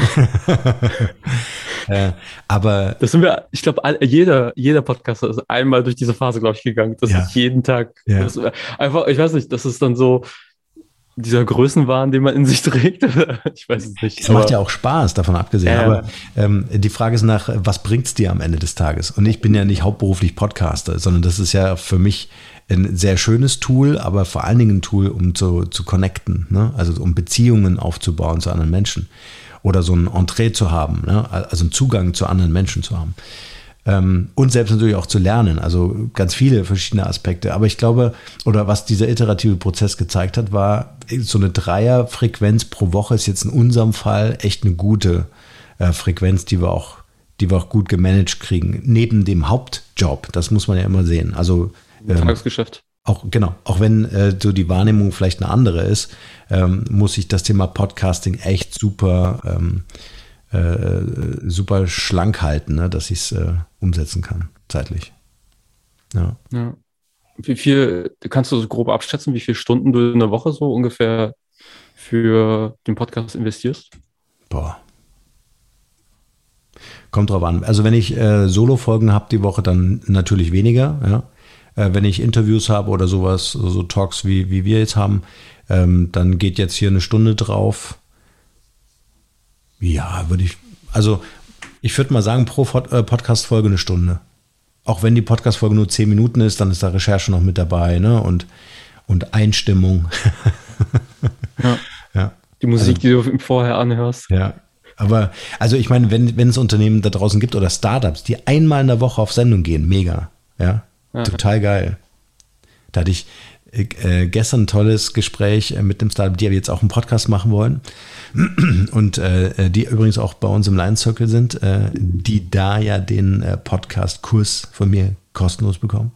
äh, aber das sind wir, ich glaube, jeder, jeder Podcaster ist einmal durch diese Phase, glaube ich, gegangen. Das ja. ist jeden Tag. Ja. Das, einfach, ich weiß nicht, das ist dann so dieser Größenwahn, den man in sich trägt. ich weiß es nicht. Es macht ja auch Spaß, davon abgesehen. Ja. Aber ähm, die Frage ist nach, was bringt es dir am Ende des Tages? Und ich bin ja nicht hauptberuflich Podcaster, sondern das ist ja für mich ein sehr schönes Tool, aber vor allen Dingen ein Tool, um zu, zu connecten, ne? also um Beziehungen aufzubauen zu anderen Menschen oder so ein Entree zu haben, ne? also einen Zugang zu anderen Menschen zu haben. Ähm, und selbst natürlich auch zu lernen, also ganz viele verschiedene Aspekte. Aber ich glaube, oder was dieser iterative Prozess gezeigt hat, war, so eine Dreierfrequenz pro Woche ist jetzt in unserem Fall echt eine gute äh, Frequenz, die wir auch die wir auch gut gemanagt kriegen, neben dem Hauptjob. Das muss man ja immer sehen. Also ähm, Tagesgeschäft. Auch genau, auch wenn äh, so die Wahrnehmung vielleicht eine andere ist, ähm, muss ich das Thema Podcasting echt super, ähm, äh, super schlank halten, ne, dass ich es äh, umsetzen kann, zeitlich. Ja. ja. Wie viel, kannst du so grob abschätzen, wie viele Stunden du in der Woche so ungefähr für den Podcast investierst? Boah. Kommt drauf an. Also wenn ich äh, Solo-Folgen habe die Woche, dann natürlich weniger, ja äh, wenn ich Interviews habe oder sowas, so Talks wie, wie wir jetzt haben, ähm, dann geht jetzt hier eine Stunde drauf. Ja, würde ich, also ich würde mal sagen, pro äh, Podcast-Folge eine Stunde. Auch wenn die Podcast-Folge nur zehn Minuten ist, dann ist da Recherche noch mit dabei, ne? Und, und Einstimmung. ja. ja. Die Musik, also, die du vorher anhörst. Ja, aber also ich meine, wenn, wenn es Unternehmen da draußen gibt oder Startups, die einmal in der Woche auf Sendung gehen, mega. Ja. Ja. Total geil. Da hatte ich äh, gestern ein tolles Gespräch äh, mit einem Startup, die jetzt auch einen Podcast machen wollen. Und äh, die übrigens auch bei uns im Lions Circle sind, äh, die da ja den äh, Podcast-Kurs von mir kostenlos bekommen.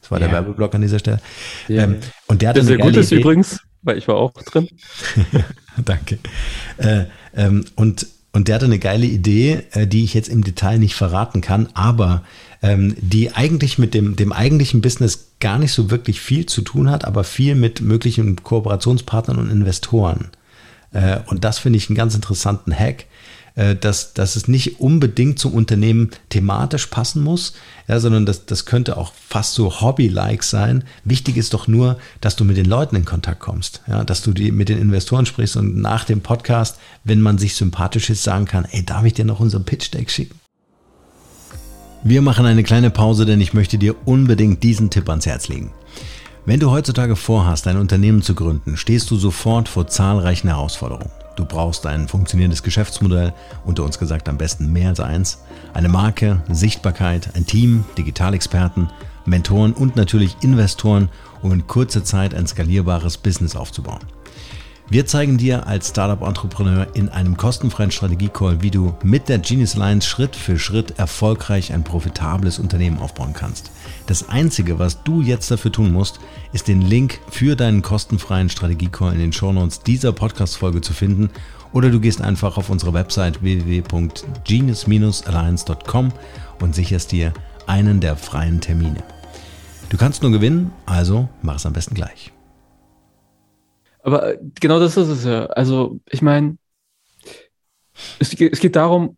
Das war ja. der Werbeblock an dieser Stelle. Ja. Ähm, und der, der sehr gut ist Idee. übrigens, weil ich war auch drin. Danke. Äh, ähm, und, und der hatte eine geile Idee, die ich jetzt im Detail nicht verraten kann, aber ähm, die eigentlich mit dem, dem eigentlichen Business gar nicht so wirklich viel zu tun hat, aber viel mit möglichen Kooperationspartnern und Investoren. Äh, und das finde ich einen ganz interessanten Hack, äh, dass, dass es nicht unbedingt zum Unternehmen thematisch passen muss, ja, sondern das, das könnte auch fast so Hobby-like sein. Wichtig ist doch nur, dass du mit den Leuten in Kontakt kommst, ja, dass du die, mit den Investoren sprichst und nach dem Podcast, wenn man sich sympathisch ist, sagen kann, ey, darf ich dir noch unser Pitch-Deck schicken? Wir machen eine kleine Pause, denn ich möchte dir unbedingt diesen Tipp ans Herz legen. Wenn du heutzutage vorhast, ein Unternehmen zu gründen, stehst du sofort vor zahlreichen Herausforderungen. Du brauchst ein funktionierendes Geschäftsmodell, unter uns gesagt am besten mehr als eins, eine Marke, Sichtbarkeit, ein Team, Digitalexperten, Mentoren und natürlich Investoren, um in kurzer Zeit ein skalierbares Business aufzubauen. Wir zeigen dir als Startup-Entrepreneur in einem kostenfreien Strategie-Call, wie du mit der Genius Alliance Schritt für Schritt erfolgreich ein profitables Unternehmen aufbauen kannst. Das Einzige, was du jetzt dafür tun musst, ist den Link für deinen kostenfreien Strategie-Call in den Shownotes dieser Podcast-Folge zu finden oder du gehst einfach auf unsere Website www.genius-alliance.com und sicherst dir einen der freien Termine. Du kannst nur gewinnen, also mach es am besten gleich. Aber äh, genau das ist es ja. Also, ich meine, es, es, geht darum,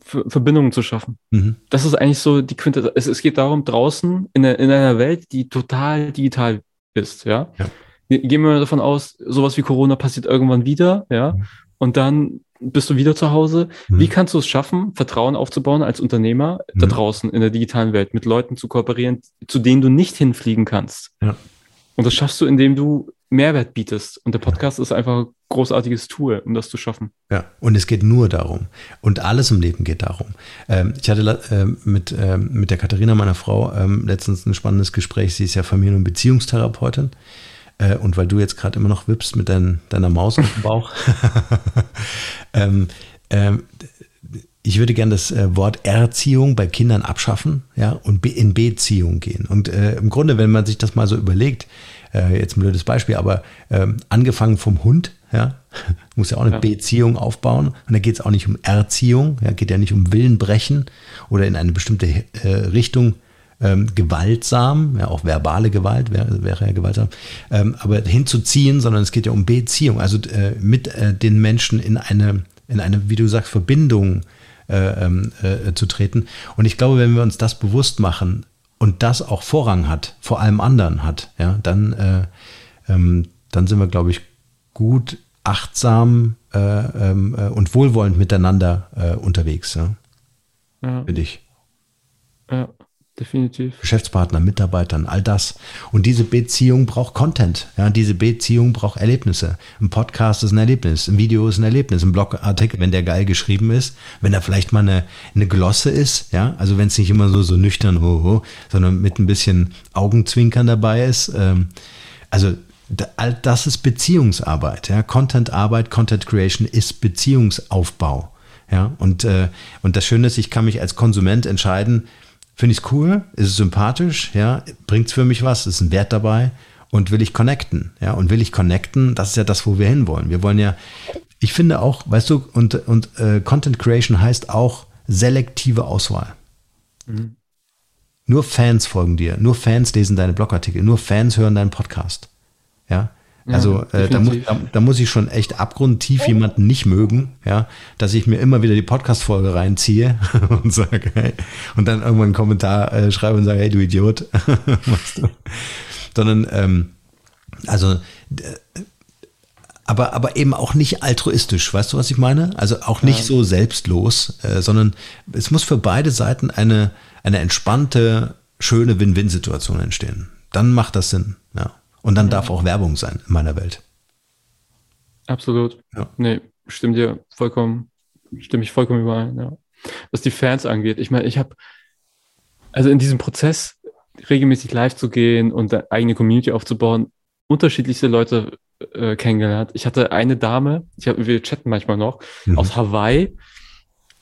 Verbindungen zu schaffen. Mhm. Das ist eigentlich so die Quinte. Es, es geht darum, draußen in, der, in einer Welt, die total digital ist, ja. ja. Gehen wir davon aus, sowas wie Corona passiert irgendwann wieder, ja. Mhm. Und dann bist du wieder zu Hause. Mhm. Wie kannst du es schaffen, Vertrauen aufzubauen als Unternehmer da mhm. draußen in der digitalen Welt, mit Leuten zu kooperieren, zu denen du nicht hinfliegen kannst? Ja. Und das schaffst du, indem du Mehrwert bietest. Und der Podcast ist einfach ein großartiges Tool, um das zu schaffen. Ja, und es geht nur darum. Und alles im Leben geht darum. Ähm, ich hatte äh, mit, äh, mit der Katharina, meiner Frau, ähm, letztens ein spannendes Gespräch. Sie ist ja Familien- und Beziehungstherapeutin. Äh, und weil du jetzt gerade immer noch wippst mit dein, deiner Maus auf dem Bauch, ähm, ähm, ich würde gerne das äh, Wort Erziehung bei Kindern abschaffen ja, und in Beziehung gehen. Und im Grunde, wenn man sich das mal so überlegt, äh, jetzt ein blödes Beispiel, aber ähm, angefangen vom Hund, ja, muss ja auch eine ja. Beziehung aufbauen. Und da geht es auch nicht um Erziehung, ja, geht ja nicht um Willenbrechen oder in eine bestimmte äh, Richtung ähm, gewaltsam, ja, auch verbale Gewalt wäre, wäre ja gewaltsam, ähm, aber hinzuziehen, sondern es geht ja um Beziehung, also äh, mit äh, den Menschen in eine, in eine, wie du sagst, Verbindung äh, ähm, äh, zu treten. Und ich glaube, wenn wir uns das bewusst machen, und das auch Vorrang hat, vor allem anderen hat, ja, dann, äh, ähm, dann sind wir, glaube ich, gut, achtsam äh, ähm, äh, und wohlwollend miteinander äh, unterwegs. Ja? Ja. Finde ich. Ja definitiv. Geschäftspartner, Mitarbeitern, all das. Und diese Beziehung braucht Content. Ja, diese Beziehung braucht Erlebnisse. Ein Podcast ist ein Erlebnis, ein Video ist ein Erlebnis, ein Blogartikel, wenn der geil geschrieben ist, wenn da vielleicht mal eine, eine Glosse ist, ja, also wenn es nicht immer so, so nüchtern, ho, ho, sondern mit ein bisschen Augenzwinkern dabei ist. Ähm, also all das ist Beziehungsarbeit. Ja? Content-Arbeit, Content Creation ist Beziehungsaufbau. Ja, und, äh, und das Schöne ist, ich kann mich als Konsument entscheiden, finde ich es cool, ist es sympathisch, ja, bringt es für mich was, ist ein Wert dabei und will ich connecten, ja, und will ich connecten, das ist ja das, wo wir hinwollen. Wir wollen ja, ich finde auch, weißt du, und, und äh, Content Creation heißt auch selektive Auswahl. Mhm. Nur Fans folgen dir, nur Fans lesen deine Blogartikel, nur Fans hören deinen Podcast. Ja, also äh, da, muss, da, da, muss ich schon echt abgrundtief jemanden nicht mögen, ja, dass ich mir immer wieder die Podcast-Folge reinziehe und sage, hey, und dann irgendwann einen Kommentar äh, schreibe und sage, hey, du Idiot. Sondern, ähm, also, aber, aber eben auch nicht altruistisch, weißt du, was ich meine? Also auch nicht ja. so selbstlos, äh, sondern es muss für beide Seiten eine, eine entspannte, schöne Win-Win-Situation entstehen. Dann macht das Sinn, ja. Und dann ja. darf auch Werbung sein in meiner Welt. Absolut. Ja. Nee, stimmt dir vollkommen, stimme ich vollkommen überein, ja. Was die Fans angeht, ich meine, ich habe, also in diesem Prozess regelmäßig live zu gehen und eine eigene Community aufzubauen, unterschiedlichste Leute äh, kennengelernt. Ich hatte eine Dame, ich hab, wir chatten manchmal noch, mhm. aus Hawaii,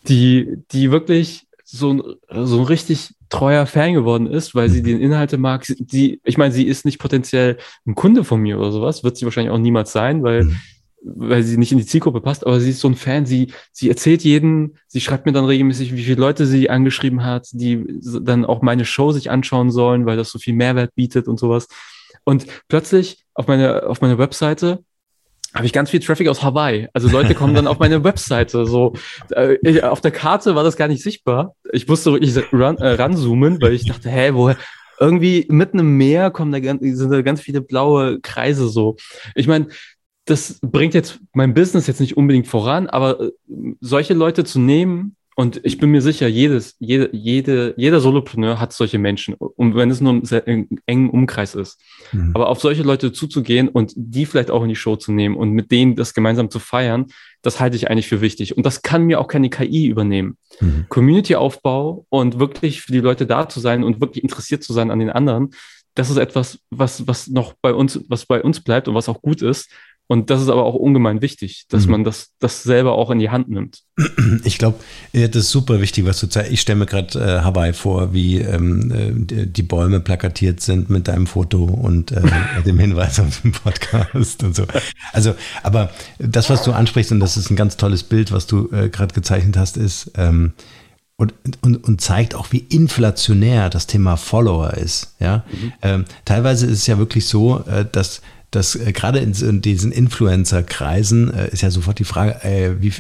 die, die wirklich so ein, so ein richtig treuer Fan geworden ist, weil sie mhm. den Inhalte mag. Sie, ich meine, sie ist nicht potenziell ein Kunde von mir oder sowas, wird sie wahrscheinlich auch niemals sein, weil, mhm. weil sie nicht in die Zielgruppe passt, aber sie ist so ein Fan, sie, sie erzählt jeden, sie schreibt mir dann regelmäßig, wie viele Leute sie angeschrieben hat, die dann auch meine Show sich anschauen sollen, weil das so viel Mehrwert bietet und sowas. Und plötzlich auf meiner, auf meiner Webseite habe ich ganz viel Traffic aus Hawaii. Also Leute kommen dann auf meine Webseite. So äh, auf der Karte war das gar nicht sichtbar. Ich musste wirklich ran, äh, ranzoomen, weil ich dachte, hä, woher? Irgendwie mitten im Meer kommen da ganz, sind da ganz viele blaue Kreise so. Ich meine, das bringt jetzt mein Business jetzt nicht unbedingt voran, aber äh, solche Leute zu nehmen und ich bin mir sicher, jedes, jede, jede, jeder Solopreneur hat solche Menschen. Und wenn es nur ein sehr engen Umkreis ist. Mhm. Aber auf solche Leute zuzugehen und die vielleicht auch in die Show zu nehmen und mit denen das gemeinsam zu feiern, das halte ich eigentlich für wichtig. Und das kann mir auch keine KI übernehmen. Mhm. Community-Aufbau und wirklich für die Leute da zu sein und wirklich interessiert zu sein an den anderen, das ist etwas, was, was noch bei uns, was bei uns bleibt und was auch gut ist. Und das ist aber auch ungemein wichtig, dass mhm. man das, das selber auch in die Hand nimmt. Ich glaube, das ist super wichtig, was du zeigst. Ich stelle mir gerade äh, Hawaii vor, wie ähm, äh, die Bäume plakatiert sind mit deinem Foto und äh, dem Hinweis auf den Podcast und so. Also, aber das, was du ansprichst, und das ist ein ganz tolles Bild, was du äh, gerade gezeichnet hast, ist, ähm, und, und, und zeigt auch, wie inflationär das Thema Follower ist. Ja? Mhm. Ähm, teilweise ist es ja wirklich so, äh, dass dass äh, gerade in, in, diesen Influencer-Kreisen äh, ist ja sofort die Frage, äh, wie,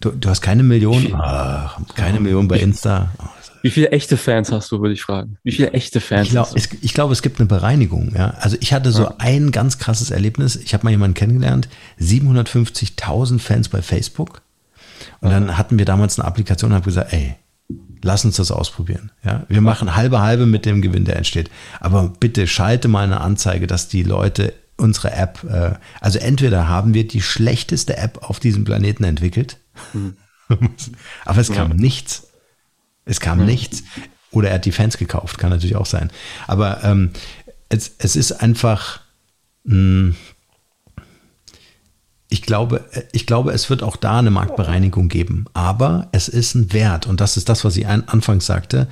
du, du, hast keine Million, Ach, keine Million bei Insta. Oh, wie viele echte Fans hast du, würde ich fragen? Wie viele echte Fans ich glaub, es, ich glaube, es gibt eine Bereinigung. Ja? Also ich hatte so ja. ein ganz krasses Erlebnis. Ich habe mal jemanden kennengelernt, 750.000 Fans bei Facebook. Und ja. dann hatten wir damals eine Applikation und haben gesagt, ey, lass uns das ausprobieren. Ja, wir machen halbe halbe mit dem Gewinn, der entsteht. Aber bitte schalte mal eine Anzeige, dass die Leute unsere App, äh, also entweder haben wir die schlechteste App auf diesem Planeten entwickelt, mhm. aber es kam ja. nichts. Es kam ja. nichts. Oder er hat die Fans gekauft, kann natürlich auch sein. Aber ähm, es, es ist einfach, mh, hm, ich glaube, ich glaube, es wird auch da eine Marktbereinigung geben. Aber es ist ein Wert. Und das ist das, was ich ein, anfangs sagte.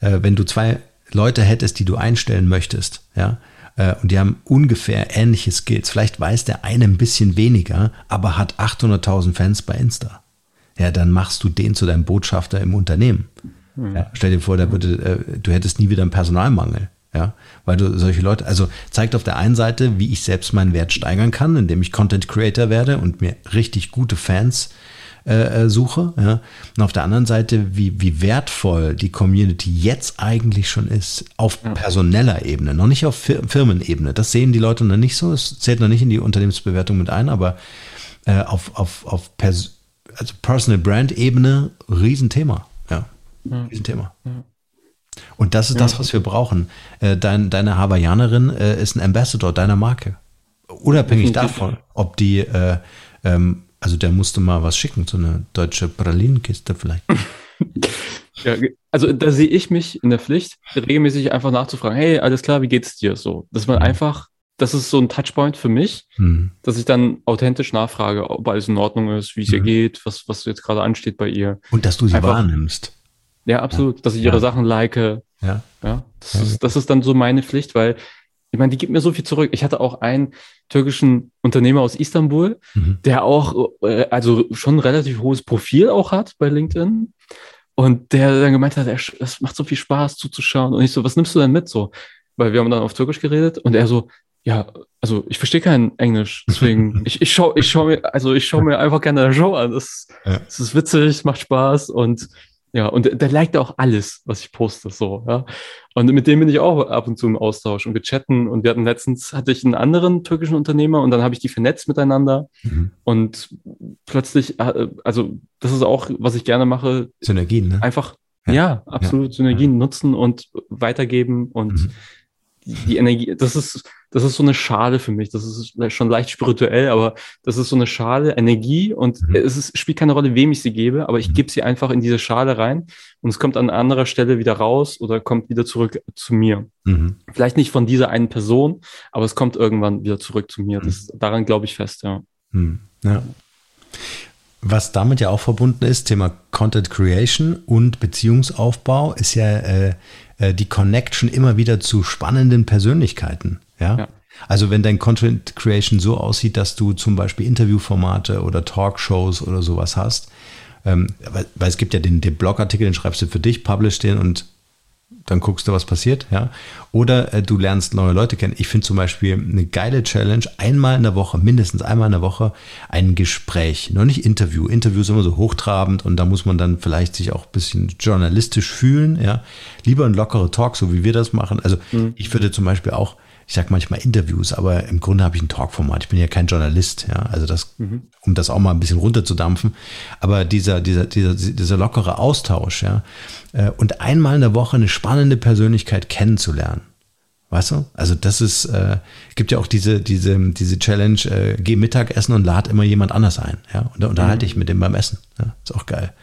Äh, wenn du zwei Leute hättest, die du einstellen möchtest, ja, und die haben ungefähr ähnliche Skills. Vielleicht weiß der eine ein bisschen weniger, aber hat 800.000 Fans bei Insta. Ja, dann machst du den zu deinem Botschafter im Unternehmen. Mhm. Ja, stell dir vor, würde, äh, du hättest nie wieder einen Personalmangel. Ja, weil du solche Leute, also zeigt auf der einen Seite, wie ich selbst meinen Wert steigern kann, indem ich Content Creator werde und mir richtig gute Fans äh, äh, suche. Ja. Und auf der anderen Seite, wie, wie wertvoll die Community jetzt eigentlich schon ist, auf ja. personeller Ebene, noch nicht auf Firmenebene. Das sehen die Leute noch nicht so. Es zählt noch nicht in die Unternehmensbewertung mit ein, aber äh, auf, auf, auf Pers also Personal Brand Ebene, Riesenthema. Ja, ja. Riesenthema. Und das ist das, was wir brauchen. Äh, dein, deine Hawaiianerin äh, ist ein Ambassador deiner Marke. Unabhängig davon, ob die äh, ähm, also der musste mal was schicken, so eine deutsche Pralinenkiste vielleicht. ja, also da sehe ich mich in der Pflicht, regelmäßig einfach nachzufragen, hey, alles klar, wie geht's dir? So, dass man mhm. einfach, das ist so ein Touchpoint für mich, mhm. dass ich dann authentisch nachfrage, ob alles in Ordnung ist, wie es mhm. ihr geht, was, was jetzt gerade ansteht bei ihr. Und dass du sie einfach, wahrnimmst. Ja, absolut, dass ich ihre ja. Sachen like. Ja. Ja. Das. Ist, das ist dann so meine Pflicht, weil ich meine, die gibt mir so viel zurück. Ich hatte auch einen türkischen Unternehmer aus Istanbul, mhm. der auch, äh, also schon ein relativ hohes Profil auch hat bei LinkedIn. Und der dann gemeint hat, es macht so viel Spaß zuzuschauen. Und ich so, was nimmst du denn mit so? Weil wir haben dann auf Türkisch geredet und er so, ja, also ich verstehe kein Englisch, deswegen ich, ich schaue ich schau mir, also ich schaue mir einfach gerne eine Show an. Das, ja. das ist witzig, macht Spaß und ja, und der liked auch alles, was ich poste, so, ja. Und mit dem bin ich auch ab und zu im Austausch und wir chatten. Und wir hatten letztens, hatte ich einen anderen türkischen Unternehmer und dann habe ich die vernetzt miteinander. Mhm. Und plötzlich, äh, also das ist auch, was ich gerne mache. Synergien, ne? Einfach, ja, ja absolut ja. Synergien nutzen und weitergeben und mhm die Energie, das ist, das ist so eine Schale für mich. Das ist schon leicht spirituell, aber das ist so eine Schale, Energie und mhm. es ist, spielt keine Rolle, wem ich sie gebe, aber ich mhm. gebe sie einfach in diese Schale rein und es kommt an anderer Stelle wieder raus oder kommt wieder zurück zu mir. Mhm. Vielleicht nicht von dieser einen Person, aber es kommt irgendwann wieder zurück zu mir. Das, mhm. daran glaube ich fest, ja. Mhm. Ja. Was damit ja auch verbunden ist, Thema Content Creation und Beziehungsaufbau, ist ja äh, äh, die Connection immer wieder zu spannenden Persönlichkeiten. Ja? ja. Also wenn dein Content Creation so aussieht, dass du zum Beispiel Interviewformate oder Talkshows oder sowas hast, ähm, weil, weil, es gibt ja den, den Blogartikel, den schreibst du für dich, publish den und dann guckst du, was passiert, ja. Oder äh, du lernst neue Leute kennen. Ich finde zum Beispiel eine geile Challenge, einmal in der Woche, mindestens einmal in der Woche, ein Gespräch. Noch nicht Interview. Interview ist immer so hochtrabend und da muss man dann vielleicht sich auch ein bisschen journalistisch fühlen, ja. Lieber ein lockerer Talk, so wie wir das machen. Also mhm. ich würde zum Beispiel auch ich sage manchmal Interviews, aber im Grunde habe ich ein Talkformat. Ich bin ja kein Journalist, ja, also das, mhm. um das auch mal ein bisschen runterzudampfen. Aber dieser, dieser, dieser, dieser lockere Austausch, ja, äh, und einmal in der Woche eine spannende Persönlichkeit kennenzulernen. Weißt du? Also das ist, äh, gibt ja auch diese, diese, diese Challenge, äh, geh Mittagessen und lad immer jemand anders ein. Ja? Und da unterhalte mhm. ich mit dem beim Essen. Ja? Ist auch geil.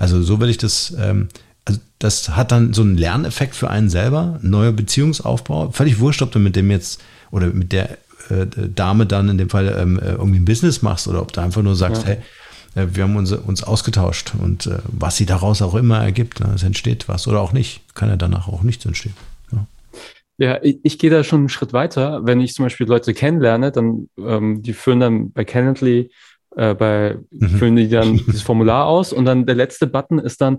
Also so will ich das, ähm, also das hat dann so einen Lerneffekt für einen selber, neuer Beziehungsaufbau. Völlig wurscht, ob du mit dem jetzt oder mit der äh, Dame dann in dem Fall ähm, äh, irgendwie ein Business machst oder ob du einfach nur sagst, ja. hey, äh, wir haben uns, uns ausgetauscht und äh, was sie daraus auch immer ergibt, ne, es entsteht was oder auch nicht, kann ja danach auch nichts entstehen. Ja, ja ich, ich gehe da schon einen Schritt weiter. Wenn ich zum Beispiel Leute kennenlerne, dann ähm, die führen dann bei Calendly äh, bei mhm. füllen die dann dieses Formular aus und dann der letzte Button ist dann,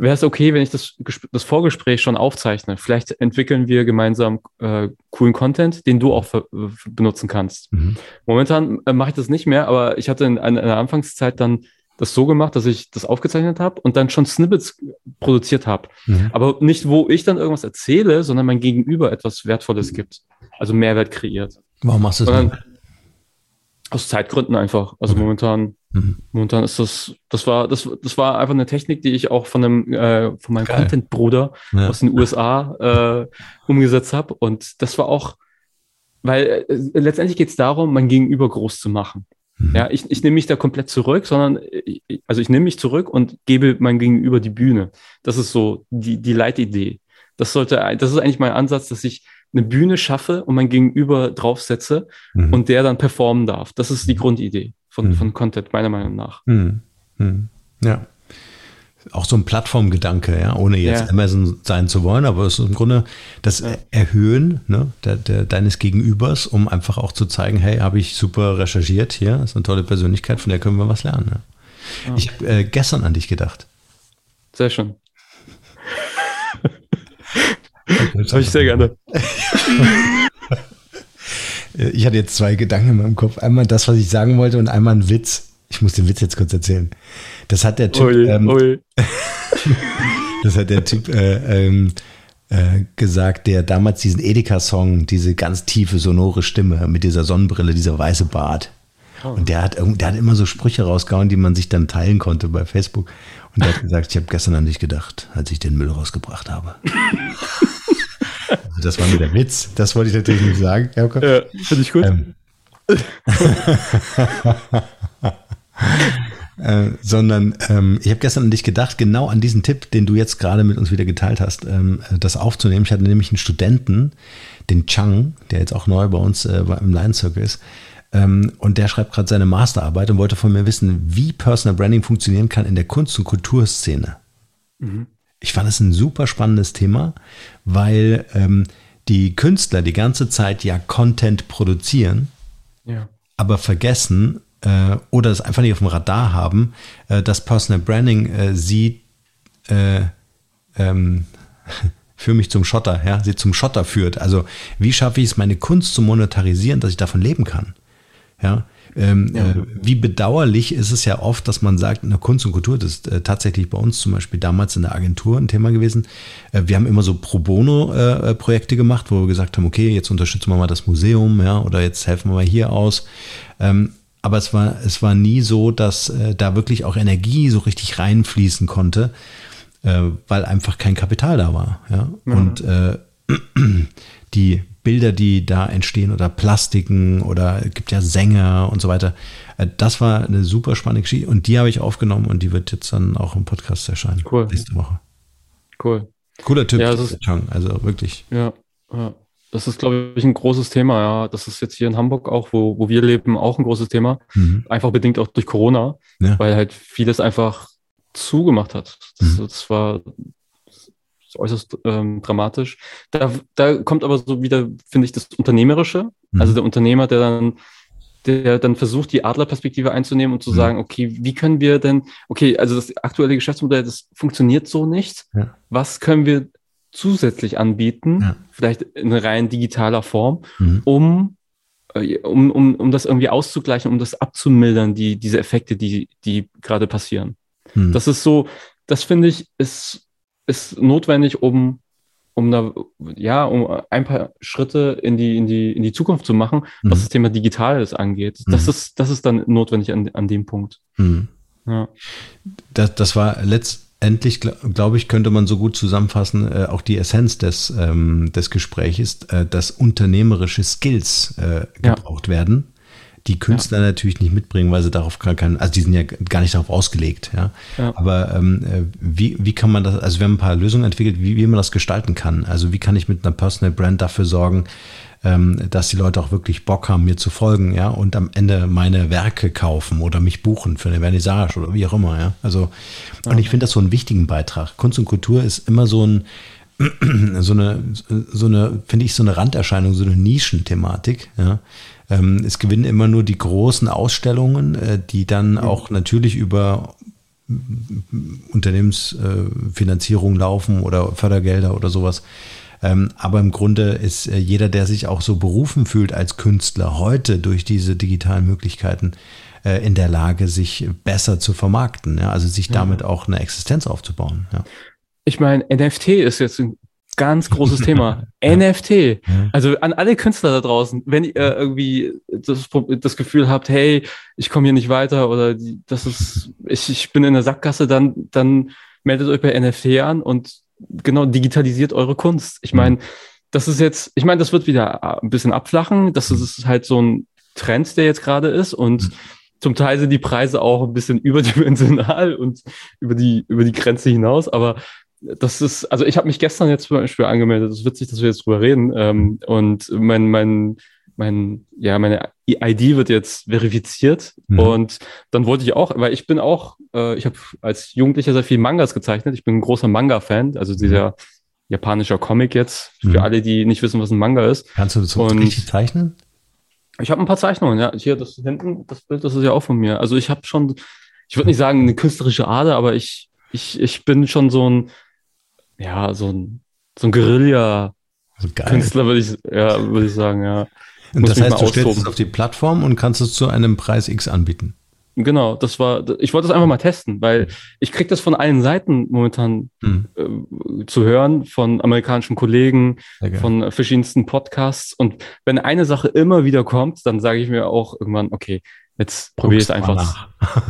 wäre es okay, wenn ich das, das Vorgespräch schon aufzeichne? Vielleicht entwickeln wir gemeinsam äh, coolen Content, den du auch benutzen kannst. Mhm. Momentan äh, mache ich das nicht mehr, aber ich hatte in, in, in der Anfangszeit dann das so gemacht, dass ich das aufgezeichnet habe und dann schon Snippets produziert habe. Mhm. Aber nicht, wo ich dann irgendwas erzähle, sondern mein Gegenüber etwas Wertvolles gibt. Also Mehrwert kreiert. Warum machst du das? Aus Zeitgründen einfach. Also okay. momentan, mhm. momentan ist das, das war, das, das war einfach eine Technik, die ich auch von einem, äh, von meinem Content-Bruder ja. aus den USA äh, umgesetzt habe. Und das war auch, weil äh, letztendlich geht es darum, mein Gegenüber groß zu machen. Mhm. Ja, ich, ich nehme mich da komplett zurück, sondern ich, also ich nehme mich zurück und gebe mein Gegenüber die Bühne. Das ist so die, die Leitidee. Das sollte, das ist eigentlich mein Ansatz, dass ich eine Bühne schaffe und mein Gegenüber draufsetze mhm. und der dann performen darf. Das ist die mhm. Grundidee von, mhm. von Content, meiner Meinung nach. Mhm. mhm. Ja. Auch so ein Plattformgedanke, ja, ohne jetzt ja. Amazon sein zu wollen, aber es ist im Grunde das ja. Erhöhen ne, der, der, deines Gegenübers, um einfach auch zu zeigen, hey, habe ich super recherchiert hier, ist eine tolle Persönlichkeit, von der können wir was lernen. Ja. Ich habe äh, gestern an dich gedacht. Sehr schön. Habe ich sehr gerne. ich hatte jetzt zwei Gedanken in meinem Kopf. Einmal das, was ich sagen wollte, und einmal ein Witz. Ich muss den Witz jetzt kurz erzählen. Das hat der Typ. Ui, ähm, ui. das hat der Typ äh, ähm, äh, gesagt, der damals diesen Edeka-Song, diese ganz tiefe, sonore Stimme mit dieser Sonnenbrille, dieser weiße Bart. Oh. Und der hat, der hat immer so Sprüche rausgehauen, die man sich dann teilen konnte bei Facebook. Und der hat gesagt, ich habe gestern an dich gedacht, als ich den Müll rausgebracht habe. das war nur der Witz. Das wollte ich natürlich nicht sagen. Ja, ja finde ich gut. Ähm, äh, sondern ähm, ich habe gestern an dich gedacht, genau an diesen Tipp, den du jetzt gerade mit uns wieder geteilt hast, ähm, das aufzunehmen. Ich hatte nämlich einen Studenten, den Chang, der jetzt auch neu bei uns äh, im Line Circle ist, ähm, und der schreibt gerade seine Masterarbeit und wollte von mir wissen, wie Personal Branding funktionieren kann in der Kunst- und Kulturszene. Mhm. Ich fand es ein super spannendes Thema, weil ähm, die Künstler die ganze Zeit ja Content produzieren, ja. aber vergessen äh, oder es einfach nicht auf dem Radar haben, äh, dass Personal Branding äh, sie äh, ähm, für mich zum Schotter, ja, sie zum Schotter führt. Also wie schaffe ich es, meine Kunst zu monetarisieren, dass ich davon leben kann? Ja, ähm, ja. Äh, wie bedauerlich ist es ja oft, dass man sagt, in der Kunst und Kultur, das ist äh, tatsächlich bei uns zum Beispiel damals in der Agentur ein Thema gewesen. Äh, wir haben immer so Pro Bono-Projekte äh, gemacht, wo wir gesagt haben, okay, jetzt unterstützen wir mal das Museum, ja, oder jetzt helfen wir mal hier aus. Ähm, aber es war, es war nie so, dass äh, da wirklich auch Energie so richtig reinfließen konnte, äh, weil einfach kein Kapital da war. Ja? Mhm. Und die Bilder, die da entstehen oder Plastiken oder es gibt ja Sänger und so weiter. Äh, das war eine super spannende Geschichte und die habe ich aufgenommen und die wird jetzt dann auch im Podcast erscheinen. Cool. Nächste Woche. Cool. Cooler Typ, ja, ist, also wirklich. Ja, ja. Das ist, glaube ich, ein großes Thema, ja. Das ist jetzt hier in Hamburg auch, wo, wo wir leben, auch ein großes Thema. Mhm. Einfach bedingt auch durch Corona, ja. weil halt vieles einfach zugemacht hat. Das, mhm. das war äußerst ähm, dramatisch. Da, da kommt aber so wieder, finde ich, das Unternehmerische. Mhm. Also der Unternehmer, der dann, der dann versucht, die Adlerperspektive einzunehmen und zu mhm. sagen, okay, wie können wir denn, okay, also das aktuelle Geschäftsmodell, das funktioniert so nicht. Ja. Was können wir zusätzlich anbieten, ja. vielleicht in rein digitaler Form, mhm. um äh, um, um, um das irgendwie auszugleichen, um das abzumildern, die, diese Effekte, die, die gerade passieren. Mhm. Das ist so, das finde ich, ist ist notwendig, um, um da, ja, um ein paar Schritte in die, in die, in die Zukunft zu machen, mhm. was das Thema Digitales angeht. Mhm. Das ist, das ist dann notwendig an, an dem Punkt. Mhm. Ja. Das, das war letztendlich, glaube glaub ich, könnte man so gut zusammenfassen, äh, auch die Essenz des, ähm, des Gesprächs, äh, dass unternehmerische Skills äh, gebraucht ja. werden, die Künstler ja. natürlich nicht mitbringen, weil sie darauf gar keinen, also die sind ja gar nicht darauf ausgelegt, ja. ja. Aber ähm, äh, wie, wie kann man das, also wir haben ein paar Lösungen entwickelt, wie, wie man das gestalten kann. Also wie kann ich mit einer Personal Brand dafür sorgen, ähm, dass die Leute auch wirklich Bock haben, mir zu folgen, ja, und am Ende meine Werke kaufen oder mich buchen für eine Vernissage oder wie auch immer, ja. Also, und ich finde das so einen wichtigen Beitrag. Kunst und Kultur ist immer so ein, so eine, so eine, finde ich, so eine Randerscheinung, so eine Nischenthematik, ja. Ähm, es gewinnen immer nur die großen Ausstellungen, äh, die dann auch natürlich über Unternehmensfinanzierung laufen oder Fördergelder oder sowas. Ähm, aber im Grunde ist äh, jeder, der sich auch so berufen fühlt als Künstler, heute durch diese digitalen Möglichkeiten äh, in der Lage, sich besser zu vermarkten, also sich damit auch eine Existenz aufzubauen. Ja. Ich meine, NFT ist jetzt ein ganz großes Thema. NFT. Also an alle Künstler da draußen, wenn ihr irgendwie das, das Gefühl habt, hey, ich komme hier nicht weiter oder die, das ist, ich, ich bin in der Sackgasse, dann, dann meldet euch bei NFT an und genau, digitalisiert eure Kunst. Ich meine, mhm. das ist jetzt, ich meine, das wird wieder ein bisschen abflachen. Das ist halt so ein Trend, der jetzt gerade ist und mhm. zum Teil sind die Preise auch ein bisschen überdimensional und über die, über die Grenze hinaus, aber das ist, also ich habe mich gestern jetzt zum Beispiel angemeldet, das ist witzig, dass wir jetzt drüber reden ähm, und mein, mein, mein, ja, meine ID wird jetzt verifiziert mhm. und dann wollte ich auch, weil ich bin auch, äh, ich habe als Jugendlicher sehr viel Mangas gezeichnet. Ich bin ein großer Manga-Fan, also dieser mhm. japanischer Comic jetzt, für mhm. alle, die nicht wissen, was ein Manga ist. Kannst du das so richtig zeichnen? Ich habe ein paar Zeichnungen, ja. Hier, das hinten, das Bild, das ist ja auch von mir. Also ich habe schon, ich würde nicht sagen eine künstlerische Ader, aber ich, ich, ich bin schon so ein, ja, so ein, so ein Guerilla. Also würde ich, ja, würde ich sagen, ja. Und das heißt, du stellst es auf die Plattform und kannst es zu einem Preis X anbieten. Genau, das war, ich wollte das einfach mal testen, weil ich kriege das von allen Seiten momentan hm. äh, zu hören, von amerikanischen Kollegen, von verschiedensten Podcasts. Und wenn eine Sache immer wieder kommt, dann sage ich mir auch irgendwann, okay, jetzt probiere ich es einfach.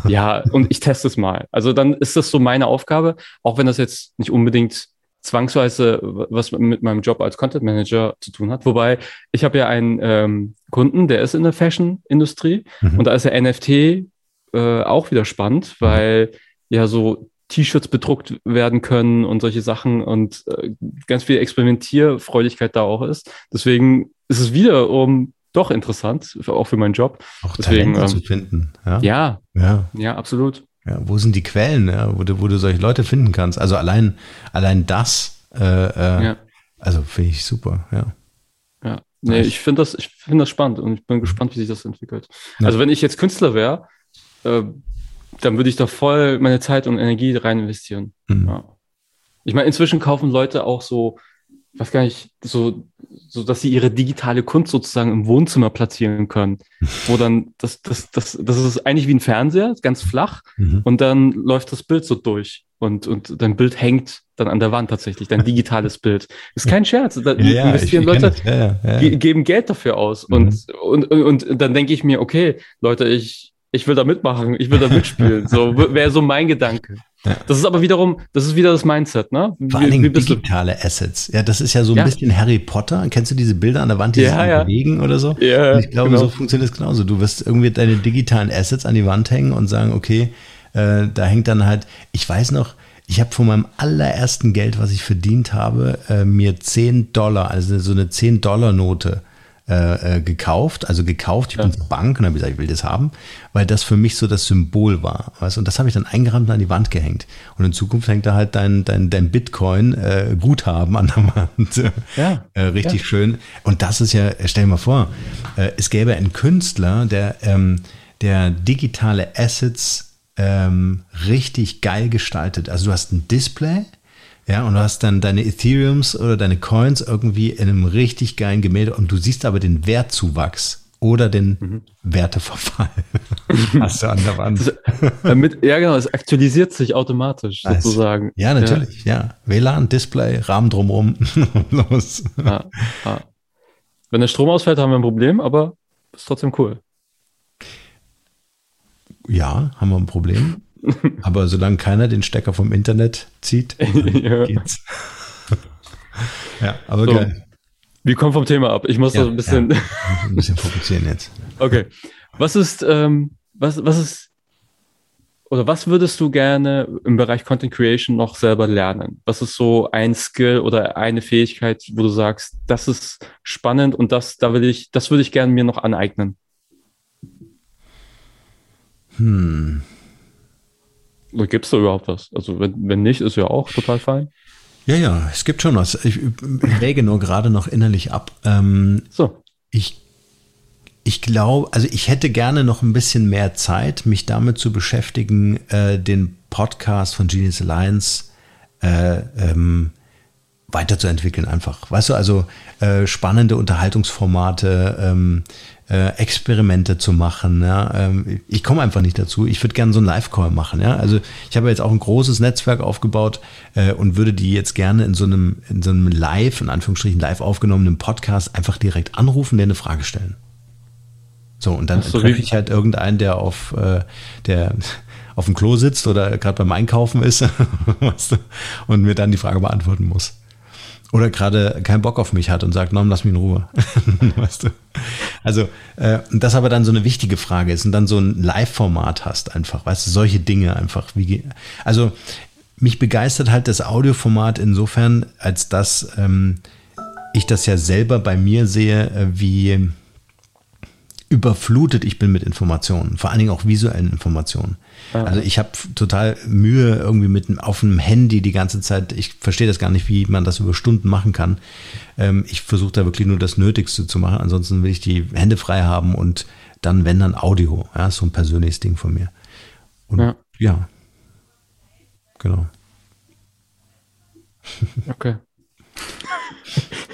ja, und ich teste es mal. Also dann ist das so meine Aufgabe, auch wenn das jetzt nicht unbedingt zwangsweise was mit meinem Job als Content Manager zu tun hat. Wobei ich habe ja einen ähm, Kunden, der ist in der Fashion-Industrie mhm. und da ist der NFT äh, auch wieder spannend, mhm. weil ja so T-Shirts bedruckt werden können und solche Sachen und äh, ganz viel Experimentierfreudigkeit da auch ist. Deswegen ist es wiederum doch interessant, auch für meinen Job. Auch Deswegen, ähm, zu finden. Ja? ja, ja, ja, absolut. Ja, wo sind die Quellen, ja, wo, du, wo du solche Leute finden kannst? Also allein, allein das, äh, äh, ja. also finde ich super, ja. Ja, nee, ich finde das, ich finde das spannend und ich bin mhm. gespannt, wie sich das entwickelt. Also wenn ich jetzt Künstler wäre, äh, dann würde ich da voll meine Zeit und Energie rein investieren. Mhm. Ich meine, inzwischen kaufen Leute auch so weiß gar nicht, so, so dass sie ihre digitale Kunst sozusagen im Wohnzimmer platzieren können. Wo dann, das, das, das, das ist eigentlich wie ein Fernseher, ganz flach, mhm. und dann läuft das Bild so durch. Und, und dein Bild hängt dann an der Wand tatsächlich, dein digitales Bild. Ist kein Scherz. Da ja, investieren Leute, ja, ja, geben Geld dafür aus. Mhm. Und, und, und, und dann denke ich mir, okay, Leute, ich, ich will da mitmachen, ich will da mitspielen. so wäre so mein Gedanke. Ja. Das ist aber wiederum, das ist wieder das Mindset, ne? Wie, Vor allen Dingen digitale du? Assets. Ja, das ist ja so ein ja. bisschen Harry Potter. Kennst du diese Bilder an der Wand, die ja, sich ja. bewegen oder so? Ja, und ich glaube, genau. so funktioniert es genauso. Du wirst irgendwie deine digitalen Assets an die Wand hängen und sagen, okay, äh, da hängt dann halt, ich weiß noch, ich habe von meinem allerersten Geld, was ich verdient habe, äh, mir 10 Dollar, also so eine 10-Dollar-Note äh, äh, gekauft, also gekauft, ich ja. bin zur Bank und habe gesagt, ich will das haben, weil das für mich so das Symbol war. Weißt? Und das habe ich dann eingerahmt und an die Wand gehängt. Und in Zukunft hängt da halt dein, dein, dein Bitcoin-Guthaben äh, an der Wand. Ja. äh, richtig ja. schön. Und das ist ja, stell dir mal vor, äh, es gäbe einen Künstler, der, ähm, der digitale Assets ähm, richtig geil gestaltet. Also du hast ein Display, ja, und du hast dann deine Ethereums oder deine Coins irgendwie in einem richtig geilen Gemälde und du siehst aber den Wertzuwachs oder den mhm. Werteverfall. hast du an der Wand. damit, ja, genau, es aktualisiert sich automatisch nice. sozusagen. Ja, natürlich, ja. ja. WLAN, Display, Rahmen drumherum. Los. Ja, ja. Wenn der Strom ausfällt, haben wir ein Problem, aber ist trotzdem cool. Ja, haben wir ein Problem. Aber solange keiner den Stecker vom Internet zieht, ja. geht's. ja, aber so, geil. Wir kommen vom Thema ab. Ich muss ja, so ein bisschen. Ja, ein bisschen fokussieren jetzt. Okay. Was ist, ähm, was, was ist oder was würdest du gerne im Bereich Content Creation noch selber lernen? Was ist so ein Skill oder eine Fähigkeit, wo du sagst, das ist spannend und das, da will ich, das würde ich gerne mir noch aneignen? Hm. Oder gibt es da überhaupt was? Also wenn, wenn nicht, ist ja auch total fein. Ja, ja, es gibt schon was. Ich wäge nur gerade noch innerlich ab. Ähm, so. Ich ich glaube, also ich hätte gerne noch ein bisschen mehr Zeit, mich damit zu beschäftigen, äh, den Podcast von Genius Alliance äh, ähm, weiterzuentwickeln einfach. Weißt du, also äh, spannende Unterhaltungsformate, ähm, äh, Experimente zu machen. Ja? Ähm, ich komme einfach nicht dazu. Ich würde gerne so einen Live-Call machen. Ja? Also ich habe jetzt auch ein großes Netzwerk aufgebaut äh, und würde die jetzt gerne in so einem, in so einem Live, in Anführungsstrichen live aufgenommenen Podcast einfach direkt anrufen, der eine Frage stellen. So, und dann so, treffe ich halt irgendeinen, der auf, äh, der auf dem Klo sitzt oder gerade beim Einkaufen ist weißt du, und mir dann die Frage beantworten muss. Oder gerade keinen Bock auf mich hat und sagt, Norm, lass mich in Ruhe. weißt du? Also, äh, das aber dann so eine wichtige Frage ist und dann so ein Live-Format hast einfach, weißt du, solche Dinge einfach. Wie, also, mich begeistert halt das Audioformat insofern, als dass ähm, ich das ja selber bei mir sehe, äh, wie überflutet ich bin mit Informationen, vor allen Dingen auch visuellen Informationen. Ja. Also ich habe total Mühe irgendwie mit auf einem Handy die ganze Zeit. Ich verstehe das gar nicht, wie man das über Stunden machen kann. Ähm, ich versuche da wirklich nur das Nötigste zu machen. Ansonsten will ich die Hände frei haben und dann, wenn dann Audio. Ja, so ein persönliches Ding von mir. Und ja, ja. genau. Okay.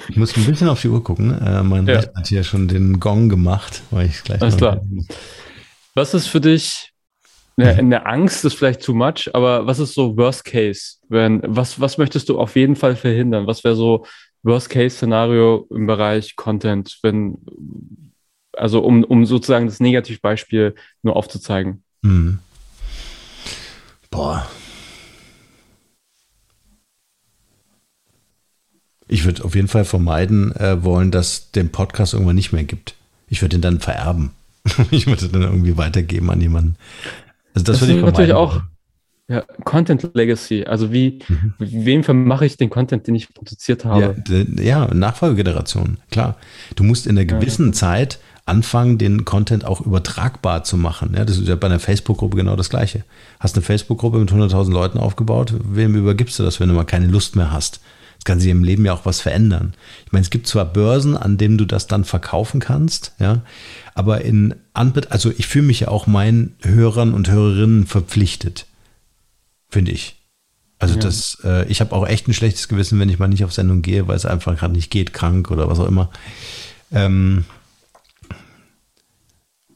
Ich muss ein bisschen auf die Uhr gucken. Äh, mein ja. Rechner hat hier schon den Gong gemacht, weil ich gleich. Alles klar. Was ist für dich eine, eine, Angst ist vielleicht too much, aber was ist so Worst Case? Wenn, was, was möchtest du auf jeden Fall verhindern? Was wäre so Worst Case Szenario im Bereich Content, wenn, also um, um sozusagen das Negativbeispiel nur aufzuzeigen? Mhm. Boah, Ich würde auf jeden Fall vermeiden äh, wollen, dass den Podcast irgendwann nicht mehr gibt. Ich würde ihn dann vererben. ich würde dann irgendwie weitergeben an jemanden. Also das, das würde ich vermeiden. natürlich auch ja, Content Legacy. Also wie, mhm. wem vermache ich den Content, den ich produziert habe? Ja, ja Nachfolgegeneration, klar. Du musst in einer gewissen ja. Zeit anfangen, den Content auch übertragbar zu machen. Ja, das ist ja bei einer Facebook-Gruppe genau das Gleiche. Hast eine Facebook-Gruppe mit 100.000 Leuten aufgebaut, wem übergibst du das, wenn du mal keine Lust mehr hast? Es kann sich im Leben ja auch was verändern. Ich meine, es gibt zwar Börsen, an denen du das dann verkaufen kannst, ja, aber in Anbet also ich fühle mich ja auch meinen Hörern und Hörerinnen verpflichtet, finde ich. Also ja. das, äh, ich habe auch echt ein schlechtes Gewissen, wenn ich mal nicht auf Sendung gehe, weil es einfach gerade nicht geht, krank oder was auch immer. Ähm,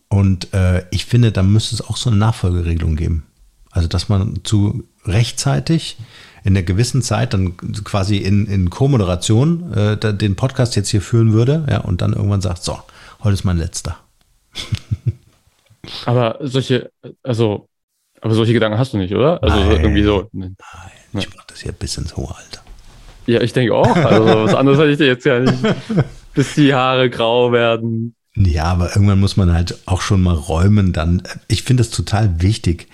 und äh, ich finde, da müsste es auch so eine Nachfolgeregelung geben. Also, dass man zu rechtzeitig in einer gewissen Zeit dann quasi in, in Co-Moderation äh, den Podcast jetzt hier führen würde, ja, und dann irgendwann sagt, so, heute ist mein letzter. aber solche, also, aber solche Gedanken hast du nicht, oder? Also Nein. irgendwie so. Nein, ich mach das hier bis ins hohe Alter. Ja, ich denke auch. Also was anderes hätte ich dir jetzt ja nicht. Bis die Haare grau werden. Ja, aber irgendwann muss man halt auch schon mal räumen. Dann, ich finde es total wichtig,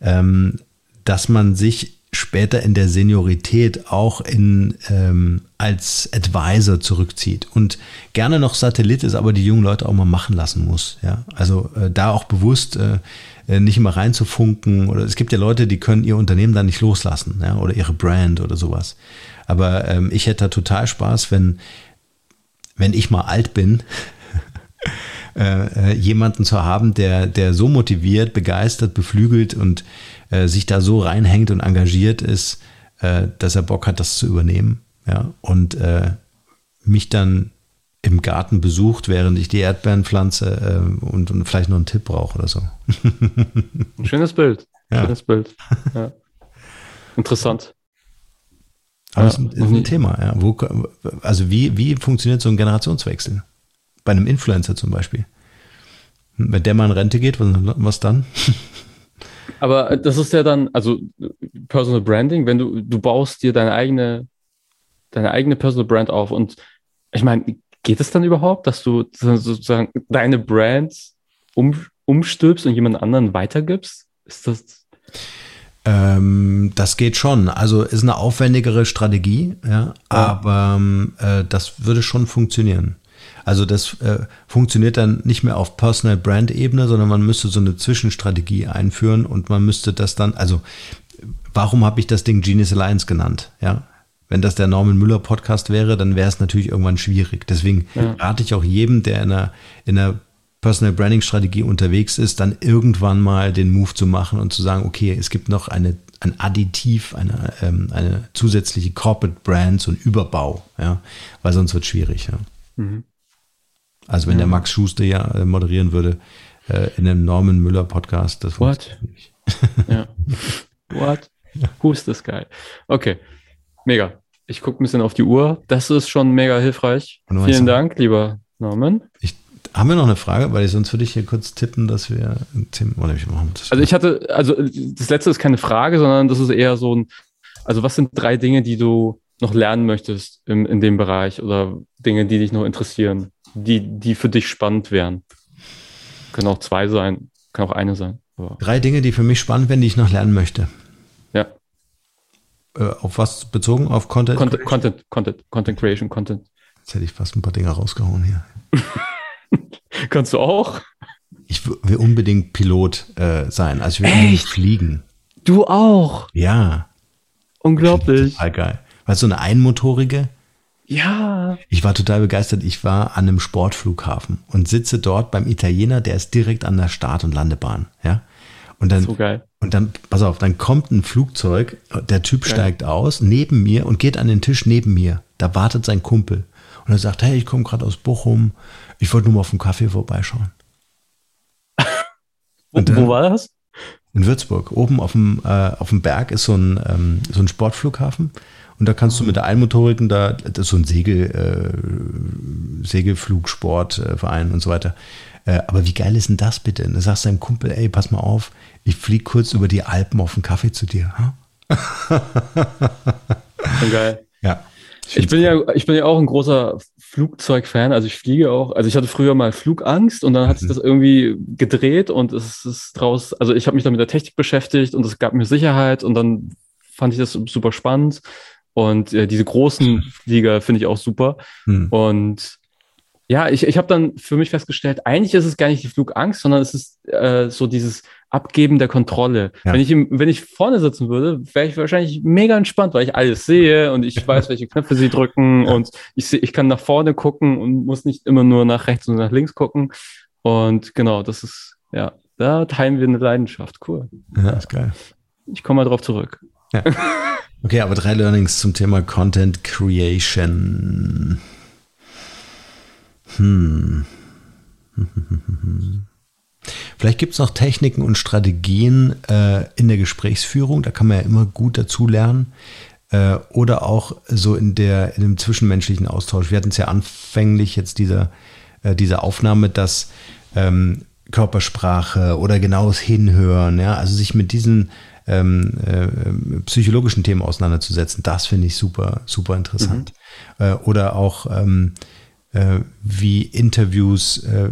ähm, dass man sich später in der Seniorität auch in, ähm, als Advisor zurückzieht und gerne noch Satellit ist, aber die jungen Leute auch mal machen lassen muss. Ja? Also äh, da auch bewusst äh, äh, nicht immer reinzufunken oder es gibt ja Leute, die können ihr Unternehmen dann nicht loslassen ja? oder ihre Brand oder sowas. Aber ähm, ich hätte da total Spaß, wenn, wenn ich mal alt bin, äh, äh, jemanden zu haben, der, der so motiviert, begeistert, beflügelt und äh, sich da so reinhängt und engagiert ist, äh, dass er Bock hat, das zu übernehmen. Ja, und äh, mich dann im Garten besucht, während ich die Erdbeeren pflanze äh, und, und, vielleicht noch einen Tipp brauche oder so. Schönes Bild. Ja. Schönes Bild. Ja. Interessant. Aber ja, das ist ein, Thema, ja. Wo, also wie, wie funktioniert so ein Generationswechsel? Bei einem Influencer zum Beispiel. Wenn der mal in Rente geht, was, was dann? Aber das ist ja dann, also Personal Branding, wenn du, du baust dir deine eigene, deine eigene Personal Brand auf und ich meine, geht es dann überhaupt, dass du sozusagen deine Brand um, umstülpst und jemand anderen weitergibst? Ist das ähm, das geht schon. Also ist eine aufwendigere Strategie, ja, ja. aber äh, das würde schon funktionieren. Also das äh, funktioniert dann nicht mehr auf Personal Brand Ebene, sondern man müsste so eine Zwischenstrategie einführen und man müsste das dann, also warum habe ich das Ding Genius Alliance genannt? Ja, wenn das der Norman Müller Podcast wäre, dann wäre es natürlich irgendwann schwierig. Deswegen ja. rate ich auch jedem, der in einer, in einer Personal Branding Strategie unterwegs ist, dann irgendwann mal den Move zu machen und zu sagen, okay, es gibt noch eine, ein Additiv, eine, ähm, eine zusätzliche Corporate Brand, so ein Überbau, ja, weil sonst wird es schwierig, ja. Mhm. Also wenn ja. der Max Schuster ja äh, moderieren würde äh, in einem Norman Müller Podcast, das What? nicht. ja. What? Who's this guy? Okay, mega. Ich gucke ein bisschen auf die Uhr. Das ist schon mega hilfreich. Vielen Dank, lieber Norman. Ich haben wir noch eine Frage? Weil sonst würde ich hier kurz tippen, dass wir Tim, oder ich machen das Also ich hatte, also das letzte ist keine Frage, sondern das ist eher so ein, also was sind drei Dinge, die du noch lernen möchtest im, in dem Bereich oder Dinge, die dich noch interessieren, die, die für dich spannend wären? Können auch zwei sein, kann auch eine sein. Aber drei Dinge, die für mich spannend wären, die ich noch lernen möchte. Ja. Äh, auf was bezogen? Auf Content? Content, Content, Content, Content Creation, Content. Jetzt hätte ich fast ein paar Dinge rausgehauen hier. Kannst du auch? Ich will unbedingt Pilot äh, sein. Also ich will Echt? unbedingt fliegen. Du auch? Ja. Unglaublich. Total geil. Weißt du, so eine einmotorige? Ja. Ich war total begeistert. Ich war an einem Sportflughafen und sitze dort beim Italiener, der ist direkt an der Start- und Landebahn. Ja. Und dann, so geil. Und dann, pass auf, dann kommt ein Flugzeug, der Typ geil. steigt aus, neben mir und geht an den Tisch neben mir. Da wartet sein Kumpel. Und er sagt, hey, ich komme gerade aus Bochum, ich wollte nur mal auf dem Kaffee vorbeischauen. Und dann, wo war das? In Würzburg. Oben auf dem, äh, auf dem Berg ist so ein, ähm, so ein Sportflughafen. Und da kannst du mit der Einmotoriken, da, das ist so ein Segel, äh, Segelflugsportverein und so weiter. Äh, aber wie geil ist denn das bitte? Sagst du deinem Kumpel, ey, pass mal auf, ich fliege kurz über die Alpen auf den Kaffee zu dir. Huh? geil. Ja. Ich bin ja, ich bin ja auch ein großer Flugzeugfan, also ich fliege auch. Also ich hatte früher mal Flugangst und dann hat sich mhm. das irgendwie gedreht und es ist draus, also ich habe mich dann mit der Technik beschäftigt und es gab mir Sicherheit und dann fand ich das super spannend. Und äh, diese großen Flieger finde ich auch super. Hm. Und ja, ich, ich habe dann für mich festgestellt, eigentlich ist es gar nicht die Flugangst, sondern es ist äh, so dieses Abgeben der Kontrolle. Ja. Wenn, ich im, wenn ich vorne sitzen würde, wäre ich wahrscheinlich mega entspannt, weil ich alles sehe und ich weiß, welche Knöpfe sie drücken ja. und ich, seh, ich kann nach vorne gucken und muss nicht immer nur nach rechts und nach links gucken. Und genau, das ist, ja, da teilen wir eine Leidenschaft. Cool. Ja, ist geil. Ich komme mal drauf zurück. Ja. Okay, aber drei Learnings zum Thema Content Creation. Hm. Vielleicht gibt es noch Techniken und Strategien äh, in der Gesprächsführung, da kann man ja immer gut dazu lernen. Äh, oder auch so in, der, in dem zwischenmenschlichen Austausch. Wir hatten es ja anfänglich jetzt dieser, äh, diese Aufnahme, dass ähm, Körpersprache oder genaues Hinhören, ja, also sich mit diesen ähm, äh, psychologischen Themen auseinanderzusetzen, das finde ich super, super interessant. Mhm. Äh, oder auch ähm, äh, wie Interviews äh,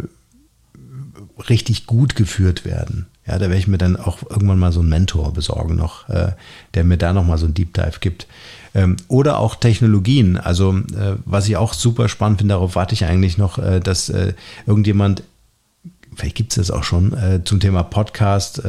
richtig gut geführt werden. Ja, da werde ich mir dann auch irgendwann mal so einen Mentor besorgen noch, äh, der mir da nochmal so einen Deep Dive gibt. Ähm, oder auch Technologien. Also äh, was ich auch super spannend finde, darauf warte ich eigentlich noch, dass irgendjemand, vielleicht gibt es das auch schon, zum Thema Podcast,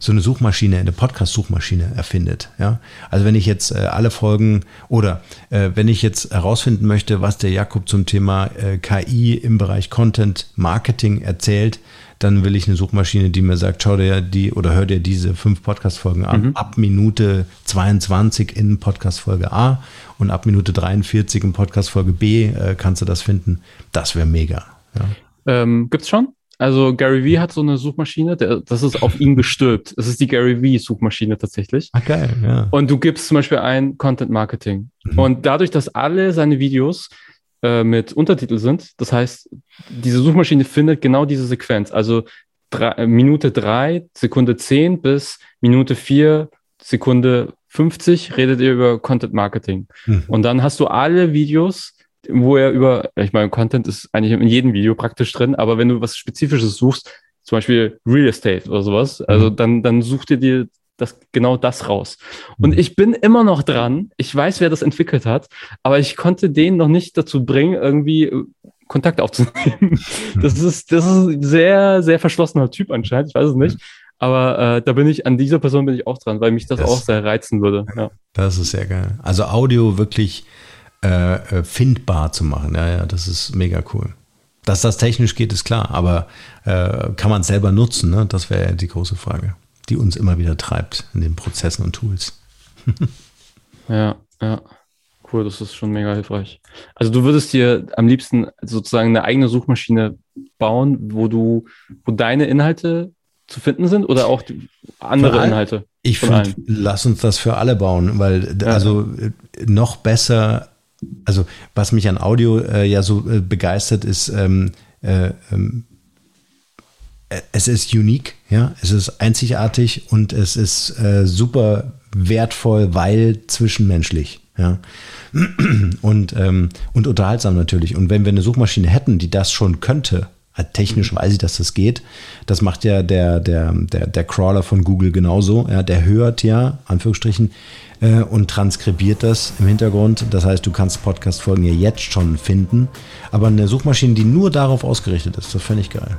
so eine Suchmaschine, eine Podcast-Suchmaschine erfindet. Ja? Also wenn ich jetzt äh, alle Folgen oder äh, wenn ich jetzt herausfinden möchte, was der Jakob zum Thema äh, KI im Bereich Content Marketing erzählt, dann will ich eine Suchmaschine, die mir sagt, schau dir die oder hör dir diese fünf Podcast-Folgen an, mhm. ab Minute 22 in Podcast-Folge A und ab Minute 43 in Podcast-Folge B äh, kannst du das finden. Das wäre mega. Ja. Ähm, gibt's schon? Also Gary Vee hat so eine Suchmaschine, der, das ist auf ihn gestülpt. Das ist die Gary Vee Suchmaschine tatsächlich. Ah, geil, ja. Und du gibst zum Beispiel ein Content Marketing. Mhm. Und dadurch, dass alle seine Videos äh, mit Untertitel sind, das heißt, diese Suchmaschine findet genau diese Sequenz. Also drei, äh, Minute drei, Sekunde zehn bis Minute vier, Sekunde 50 redet ihr über Content Marketing. Mhm. Und dann hast du alle Videos wo er über, ich meine, Content ist eigentlich in jedem Video praktisch drin, aber wenn du was Spezifisches suchst, zum Beispiel Real Estate oder sowas. Also mhm. dann, dann such dir die, das, genau das raus. Und mhm. ich bin immer noch dran. Ich weiß, wer das entwickelt hat, aber ich konnte den noch nicht dazu bringen, irgendwie äh, Kontakt aufzunehmen. Das ist, das ist ein sehr, sehr verschlossener Typ anscheinend. Ich weiß es nicht. Aber äh, da bin ich, an dieser Person bin ich auch dran, weil mich das, das auch sehr reizen würde. Ja. Das ist sehr geil. Also Audio wirklich äh, äh, findbar zu machen. Ja, ja, das ist mega cool. Dass das technisch geht, ist klar, aber äh, kann man es selber nutzen? Ne? Das wäre die große Frage, die uns immer wieder treibt in den Prozessen und Tools. ja, ja. Cool, das ist schon mega hilfreich. Also du würdest dir am liebsten sozusagen eine eigene Suchmaschine bauen, wo du, wo deine Inhalte zu finden sind oder auch andere Inhalte? Ich finde, lass uns das für alle bauen, weil ja. also noch besser, also was mich an Audio äh, ja so äh, begeistert, ist, ähm, äh, ähm, es ist unique, ja, es ist einzigartig und es ist äh, super wertvoll, weil zwischenmenschlich, ja. Und, ähm, und unterhaltsam natürlich. Und wenn wir eine Suchmaschine hätten, die das schon könnte, äh, technisch weiß ich, dass das geht. Das macht ja der, der, der, der Crawler von Google genauso. Ja, der hört ja, Anführungsstrichen, äh, und transkribiert das im Hintergrund. Das heißt, du kannst Podcast-Folgen ja jetzt schon finden. Aber eine Suchmaschine, die nur darauf ausgerichtet ist, das fände ich geil.